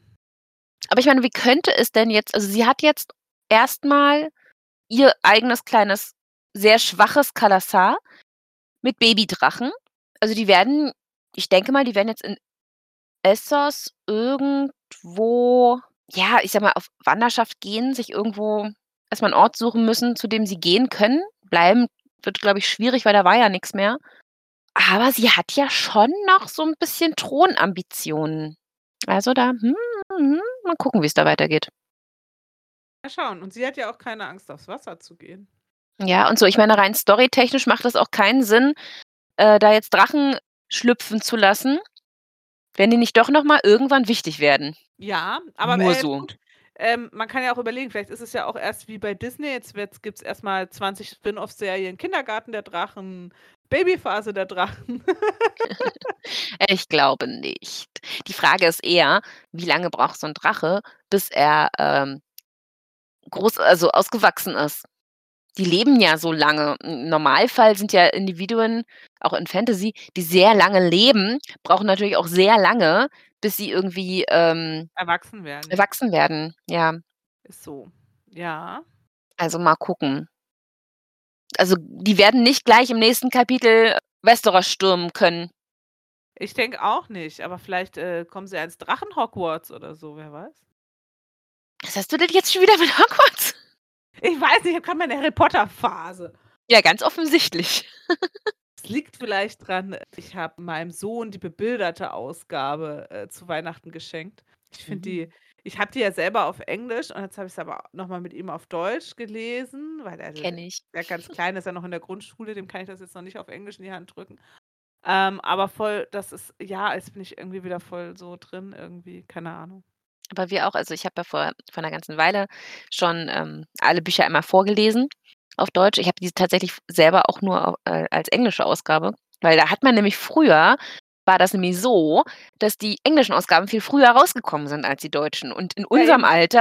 Aber ich meine, wie könnte es denn jetzt also, sie hat jetzt erst mal ihr eigenes kleines, sehr schwaches Kalasar mit Babydrachen. Also, die werden ich denke mal, die werden jetzt in Essos irgendwo, ja, ich sage mal, auf Wanderschaft gehen, sich irgendwo erst mal 'n Ort suchen müssen, zu dem sie gehen können. Bleiben wird, glaube ich, schwierig, weil da war ja nix mehr. Aber sie hat ja schon noch so 'n bisschen Thronambitionen. Also, da hm, hm, mal gucken, wie's da weitergeht. Mal schauen. Und sie hat ja auch keine Angst, aufs Wasser zu gehen. Ja, und so, ich meine, rein storytechnisch macht es auch keinen Sinn, äh, da jetzt Drachen schlüpfen zu lassen, wenn die nicht doch noch mal irgendwann wichtig werden. Ja, aber, Nur äh, so. gut, ähm, man kann ja auch überlegen, vielleicht ist es ja auch erst wie bei Disney, jetzt wird's gibt's erst mal 20 Spin-off-Serien, Kindergarten der Drachen, Babyphase der Drachen. Ich glaube nicht. Die Frage ist eher, wie lange braucht so 'n Drache, bis er, ähm, groß also, ausgewachsen ist? Die leben ja so lange. Im Normalfall sind ja Individuen, auch in Fantasy, die sehr lange leben, brauchen natürlich auch sehr lange, bis sie irgendwie, ähm Erwachsen werden. erwachsen werden, ja. Ist so, ja. Also, mal gucken. Also, die werden nicht gleich im nächsten Kapitel Westeros stürmen können. Ich denke auch nicht, aber vielleicht, äh, kommen sie ja ins Drachen-Hogwarts oder so, wer weiß? Was hast du denn jetzt schon wieder mit Hogwarts? Ich weiß nicht, ich habe grad meine Harry-Potter-Phase. Ja, ganz offensichtlich. Es liegt vielleicht dran, ich habe meinem Sohn die bebilderte Ausgabe, äh, zu Weihnachten geschenkt. Ich finde Mhm. die ich habe die ja selber auf Englisch und jetzt habe ich's aber noch mal mit ihm auf Deutsch gelesen, weil er ich. der ganz klein ist ja noch in der Grundschule, dem kann ich das jetzt noch nicht auf Englisch in die Hand drücken. Ähm, aber voll das ist ja, jetzt bin ich irgendwie wieder voll so drin irgendwie, keine Ahnung. Aber wir auch. Also, ich habe ja vor vor 'ner ganzen Weile schon, ähm, alle Bücher einmal vorgelesen auf Deutsch. Ich habe die tatsächlich selber auch nur äh, als englische Ausgabe, weil da hat man nämlich früher war das nämlich so, dass die englischen Ausgaben viel früher rausgekommen sind als die deutschen. Und in Ja, unserem eben. Alter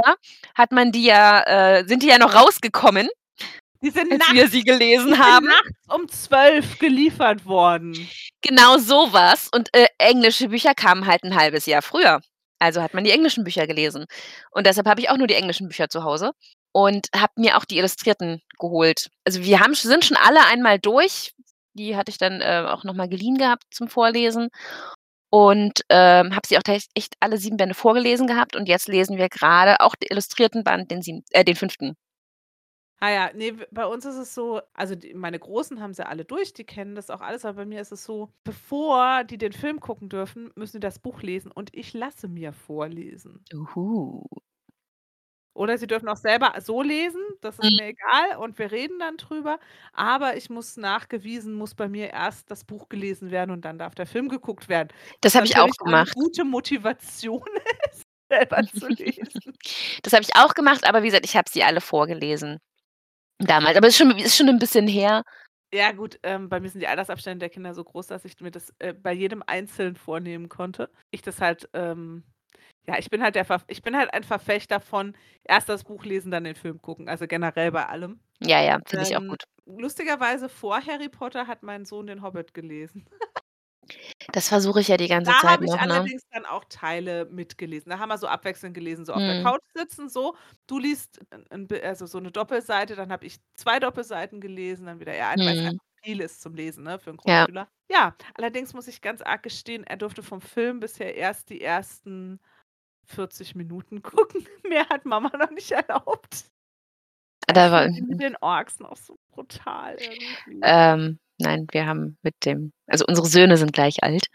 hat man die ja äh, sind die ja noch rausgekommen Die sind als nachts wir sie gelesen die sind haben. nachts um 12 geliefert worden. Genau so was. Und, äh, englische Bücher kamen halt 'n halbes Jahr früher. Also, hat man die englischen Bücher gelesen. Und deshalb habe ich auch nur die englischen Bücher zu Hause und habe mir auch die Illustrierten geholt. Also, wir haben sind schon alle einmal durch. Die hatte ich dann, äh, auch noch mal geliehen gehabt zum Vorlesen. und, ähm, habe sie auch echt alle 7 Bände vorgelesen gehabt und jetzt lesen wir grade auch den illustrierten Band, den sieben äh, den 5. Ah ja, ne, w bei uns ist es so also die meine Großen haben sie alle durch, die kennen das auch alles, aber bei mir ist es so, bevor die den Film gucken dürfen, müssen die das Buch lesen und ich lasse mir vorlesen. Uhu. Oder sie dürfen auch selber so lesen, das ist Mhm. mir egal und wir reden dann drüber, aber ich muss nachgewiesen muss bei mir erst das Buch gelesen werden und dann darf der Film geguckt werden, Das habe ich auch natürlich eine gemacht. gute Motivation ist, selber zu lesen. Das habe ich auch gemacht, aber wie gesagt, ich habe sie alle vorgelesen damals. Aber ist schon ist schon 'n bisschen her. Ja gut, ähm, bei mir sind die Altersabstände der Kinder so groß, dass ich mir das, äh, bei jedem einzeln vornehmen konnte. Ich das halt, ähm ja, ich bin halt der ich bin halt ein Verfechter von erst das Buch lesen, dann den Film gucken, also generell bei allem. Ja, ja, finde ich auch Ähm, gut. lustigerweise vor Harry Potter hat mein Sohn den Hobbit gelesen. Das versuche ich ja die ganze Da Zeit habe ich noch, ne? allerdings dann auch Teile mitgelesen. Da haben wir so abwechselnd gelesen, so auf der Mhm. Couch sitzen so. Du liest 'n 'n b also so 'ne Doppelseite, dann habe ich 2 Doppelseiten gelesen, dann wieder er eine, weil's Mhm. einfach viel ist zum Lesen, ne, für 'n Ja. Grundschüler. Ja, allerdings muss ich ganz arg gestehen, er durfte vom Film bisher erst die ersten 40 Minuten gucken. Mehr hat Mama noch nicht erlaubt. Da war mit den Orks noch so brutal irgendwie. Ähm, nein, wir haben mit dem also unsere Söhne sind gleich alt.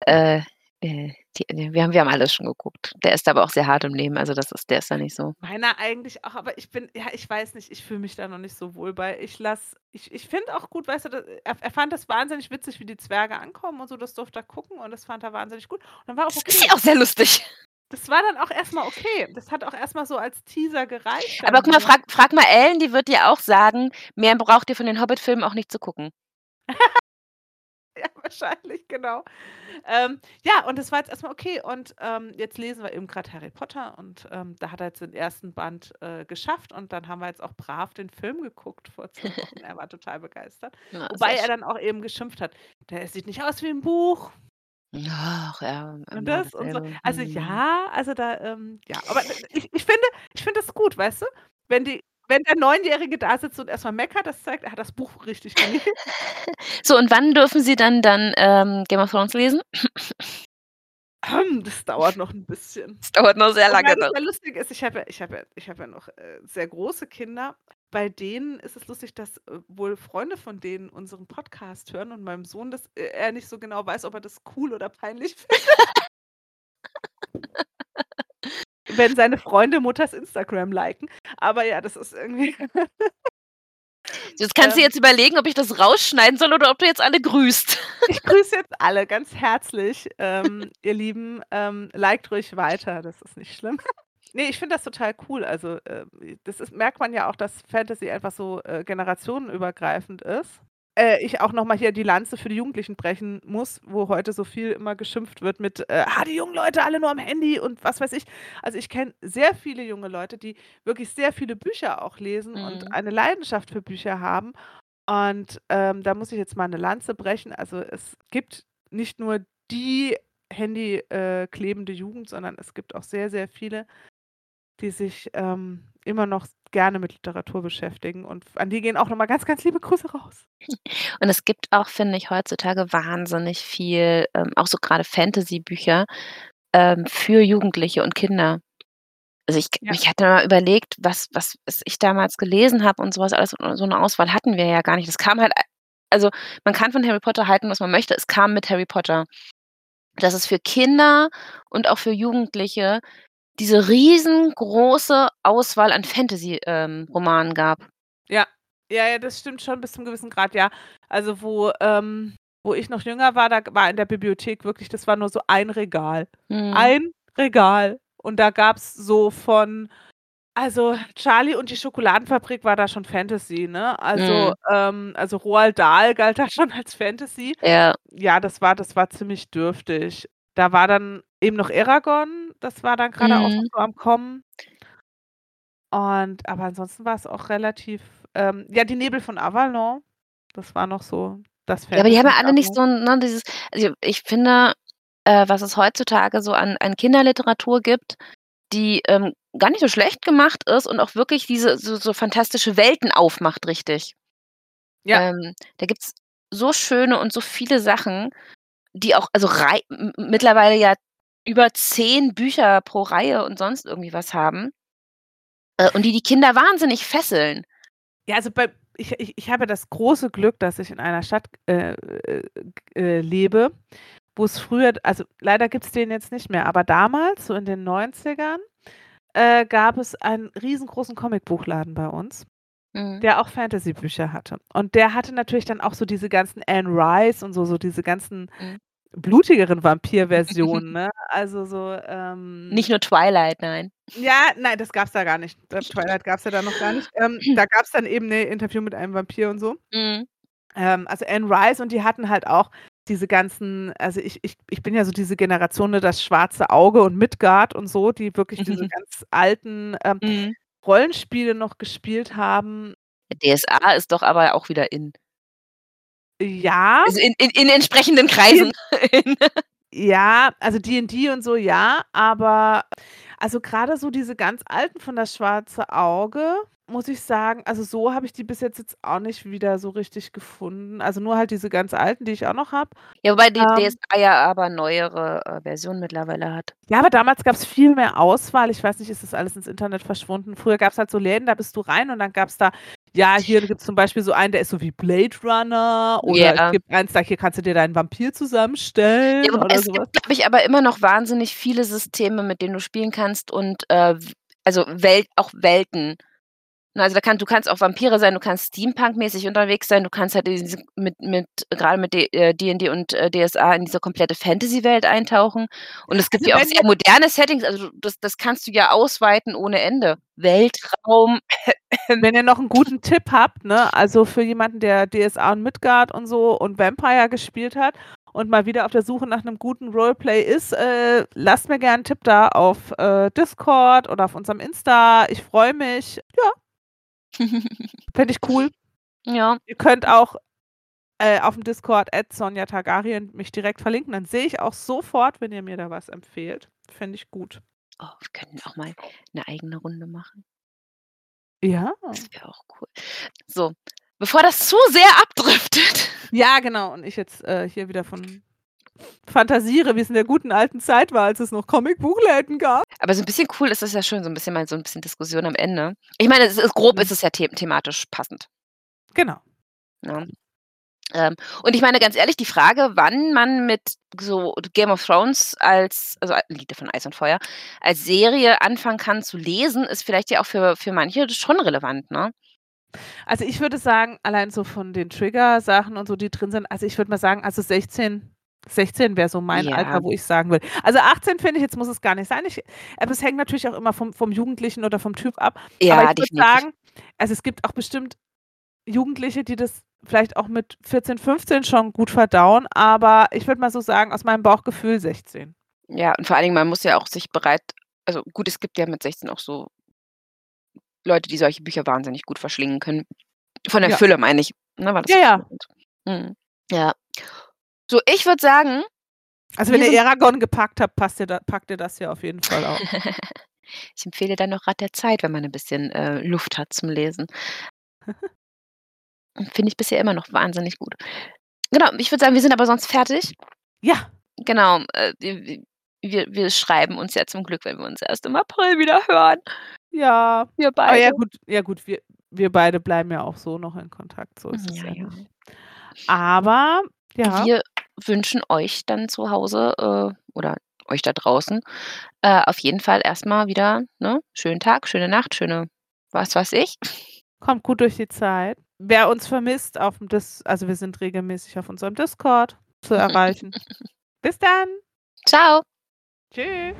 Äh, äh, die ne, wir haben wir haben alles schon geguckt. Der ist aber auch sehr hart im Nehmen, also das ist der ist da nicht so. Meiner eigentlich auch, aber ich bin ja, ich weiß nicht, ich fühle mich da noch nicht so wohl bei. Ich lasse ich ich finde auch gut, weißt du, da er er fand das wahnsinnig witzig, wie die Zwerge ankommen und so, das durfte er gucken und das fand er wahnsinnig gut. Und dann war auch Das ist okay. ja auch sehr lustig. Das war dann auch erst mal okay. Das hat auch erst mal so als Teaser gereicht Aber guck mal, frag frag mal Ellen, die wird dir auch sagen, mehr braucht ihr von den Hobbit-Filmen auch nicht zu gucken. Ja, wahrscheinlich, genau. Ähm, ja, und das war jetzt erst mal okay und, ähm, jetzt lesen wir eben grad Harry Potter und, ähm, da hat er jetzt den 1. Band, äh, geschafft und dann haben wir jetzt auch brav den Film geguckt vor 2 Wochen. Er war total begeistert. Ja, Wobei er dann auch eben geschimpft hat: „Der sieht nicht aus wie 'n Buch.“ Ach, ja, Und das und so. Also ja, also da, ähm ja, aber d ich ich finde ich finde das gut, weißt du? Wenn die wenn der Neunjährige da sitzt und erst mal meckert, das zeigt, er hat das Buch richtig gelesen. So, und wann dürfen sie dann dann, ähm, Game of Thrones lesen? Das dauert noch 'n bisschen. Das dauert noch sehr lange ja lustig ist, ich habe ja ich habe ja ich habe ja noch, äh, sehr große Kinder. Bei denen ist es lustig, dass, äh, wohl Freunde von denen unseren Podcast hören und meinem Sohn das äh, er nicht so genau weiß, ob er das cool oder peinlich findet. Wenn seine Freunde Mutters Instagram liken. Aber ja, das ist irgendwie Jetzt kannst du Ähm jetzt überlegen, ob ich das rausschneiden soll oder ob du jetzt alle grüßt. Ich grüße jetzt alle ganz herzlich, ähm, ihr Lieben. Ähm, liked ruhig weiter, das ist nicht schlimm. Ne, ich finde das total cool. Also, ähm, das ist merkt man ja auch, dass Fantasy einfach so, äh, generationenübergreifend ist. Äh, ich auch noch mal hier die Lanze für die Jugendlichen brechen muss, wo heute so viel immer geschimpft wird mit, äh: „Ah, die jungen Leute alle nur am Handy“ und was weiß ich. Also, ich kenne sehr viele junge Leute, die wirklich sehr viele Bücher auch lesen und Mhm. eine Leidenschaft für Bücher haben. Und, ähm, da muss ich jetzt mal 'ne Lanze brechen. Also, es gibt nicht nur die Handy äh, klebende Jugend, sondern es gibt auch sehr, sehr viele, die sich, ähm, immer noch gerne mit Literatur beschäftigen und an die gehen auch noch mal ganz, ganz liebe Grüße raus. Und es gibt auch, finde ich, heutzutage wahnsinnig viel, ähm, auch so grade Fantasy-Bücher, ähm, für Jugendliche und Kinder. Also, ich Ja. ich hatte mal überlegt, was was ich damals gelesen habe und so was alles und so 'ne Auswahl hatten wir ja gar nicht. Das kam halt also, man kann von Harry Potter halten, was man möchte, es kam mit Harry Potter. Dass es für Kinder und auch für Jugendliche diese riesengroße Auswahl an Fantasy, ähm, gab. Ja. Ja, ja, das stimmt schon bis zum gewissen Grad, ja. Also, wo ähm, wo ich noch jünger war, da war in der Bibliothek wirklich das war nur so ein Regal. Mhm. Ein Regal. Und da gab's so von also, Charlie und die Schokoladenfabrik war da schon Fantasy, ne? Also, Mhm. ähm also, Roald Dahl galt da schon als Fantasy. Ja. Ja, das war das war ziemlich dürftig. Da war dann eben noch Eragon, das war dann grade auch Mhm. so am Kommen. Und aber ansonsten war's auch relativ ähm, ja, die Nebel von Avalon, das war noch so das Ja, aber die haben ja alle nicht damals. so 'n ne, dieses also, ich finde, äh, was es heutzutage so an an Kinderliteratur gibt, die, ähm, gar nicht so schlecht gemacht ist und auch wirklich diese so so fantastische Welten aufmacht richtig. Ja. Ähm, da gibt's so schöne und so viele Sachen, die auch, also Rei m mittlerweile ja über 10 Bücher pro Reihe und sonst irgendwie was haben. Äh, und die die Kinder wahnsinnig fesseln. Ja, also bei ich ich ich habe das große Glück, dass ich in einer Stadt, äh, äh, äh, lebe, wo es früher also leider gibt es den jetzt nicht mehr, aber damals, so in den 90ern, äh, gab es einen riesengroßen Comicbuchladen bei uns, Mhm. der auch Fantasybücher hatte. Und der hatte natürlich dann auch so diese ganzen Anne Rice und so so diese ganzen Mhm. Blutigeren Vampir-Versionen, ne? Also so, ähm Nicht nur Twilight, nein. Ja, nein, das gab's da gar nicht. Das Twilight gab's ja da noch gar nicht. Ähm, da gab's dann eben 'ne Interview mit einem Vampir und so. Mhm. Ähm, also Anne Rice und die hatten halt auch diese ganzen also ich ich ich bin ja so diese Generation, ne, das Schwarze Auge und Midgard und so, die wirklich diese ganz alten, ähm, Mhm. Rollenspiele noch gespielt haben. DSA ist doch aber auch wieder in. Ja. Also in in in entsprechenden Kreisen. Ja, also D&D und so, ja, aber also grade so diese ganz alten von das Schwarze Auge, muss ich sagen also so habe ich die bis jetzt jetzt auch nicht wieder so richtig gefunden. Also nur halt diese ganz alten, die ich auch noch habe. Ja, wobei die Ähm DSA ja aber neuere, äh, Versionen mittlerweile hat. Ja, aber damals gab's viel mehr Auswahl. Ich weiß nicht, ist das alles ins Internet verschwunden? Früher gab's halt so Läden, da bist du rein und dann gab's da ja, hier gibt's zum Beispiel so einen, der ist so wie Blade Runner oder es Ja. gibt eins, da hier kannst du dir deinen Vampir zusammenstellen Ja, oder es so was. gibt, glaube ich, aber immer noch wahnsinnig viele Systeme, mit denen du spielen kannst und, äh, also Welt auch Welten. Ne, also da kann du kannst auch Vampire sein, du kannst Steampunk-mäßig unterwegs sein, du kannst halt diese mit mit grade mit D äh, D&D und, äh, DSA in diese komplette Fantasy-Welt eintauchen. Und es gibt Also ja auch sehr moderne Settings, also das das kannst du ja ausweiten ohne Ende. Weltraum. Wenn ihr noch 'n guten Tipp habt, ne, also für jemanden, der DSA und Midgard und so und Vampire gespielt hat und mal wieder auf der Suche nach 'nem guten Roleplay ist, äh, lasst mir gern 'n Tipp da auf, äh, Discord oder auf unserem Insta. Ich freue mich. Ja. Fände ich cool. Ja. Ihr könnt auch, äh, aufm Discord @sonja_targaryen mich direkt verlinken, dann sehe ich auch sofort, wenn ihr mir da was empfehlt. Fände ich gut. Oh, wir könnten auch mal 'ne eigene Runde machen. Ja. Das wäre auch cool. So, bevor das zu sehr abdriftet. Ja, genau. Und ich jetzt, äh, hier wieder von fantasiere, wie es in der guten alten Zeit war, als es noch Comicbuchläden gab. Aber so 'n bisschen cool ist das ja schon, so 'n bisschen mal so 'n bisschen Diskussion am Ende. Ich meine, es ist grob ist es ja the thematisch passend. Genau. Ne? Ähm, und ich meine ganz ehrlich, die Frage, wann man mit so Game of Thrones als also Lied von Eis und Feuer, als Serie anfangen kann zu lesen, ist vielleicht ja auch für für manche schon relevant, ne? Also, ich würde sagen, allein so von den Triggersachen und so, die drin sind also, ich würde mal sagen, also 16 16 wäre so mein Ja. Alter, wo ich sagen würde also 18 finde ich, jetzt muss es gar nicht sein. Ich aber es hängt natürlich auch immer vom vom Jugendlichen oder vom Typ ab. Aber Ja, ich würde sagen, also es gibt auch bestimmt Jugendliche, die das vielleicht auch mit 14, 15 schon gut verdauen, aber ich würde mal so sagen, aus meinem Bauchgefühl 16. Ja, und vor allen Dingen, man muss ja auch sich bereit also gut, es gibt ja mit 16 auch so Leute, die solche Bücher wahnsinnig gut verschlingen können. Von der Ja. Fülle meine ich, ne, weil das Ja, ja. Mhm. Ja. So, ich würde sagen Also, wenn ihr Eragon gepackt habt, passt ihr da packt ihr das hier auf jeden Fall auch. Ich empfehle dann noch Rat der Zeit, wenn man 'n bisschen, äh, Luft hat zum Lesen. Finde ich bisher immer noch wahnsinnig gut. Genau, ich würde sagen, wir sind aber sonst fertig. Ja. Genau, äh, wir wir schreiben uns ja zum Glück, wenn wir uns erst im April wieder hören. Ja. Wir Ah ja beide. gut ja gut, wir wir beide bleiben ja auch so noch in Kontakt, so ist es Ja, ja ja. nicht. Aber ja. Wir wünschen euch dann zu Hause, äh, oder euch da draußen, äh, auf jeden Fall erst mal wieder, ne, schönen Tag, schöne Nacht, schöne was weiß ich. Kommt gut durch die Zeit. Wer uns vermisst aufm Dis also, wir sind regelmäßig auf unserem Discord zu erreichen. Bis dann. Tschau. Tschü.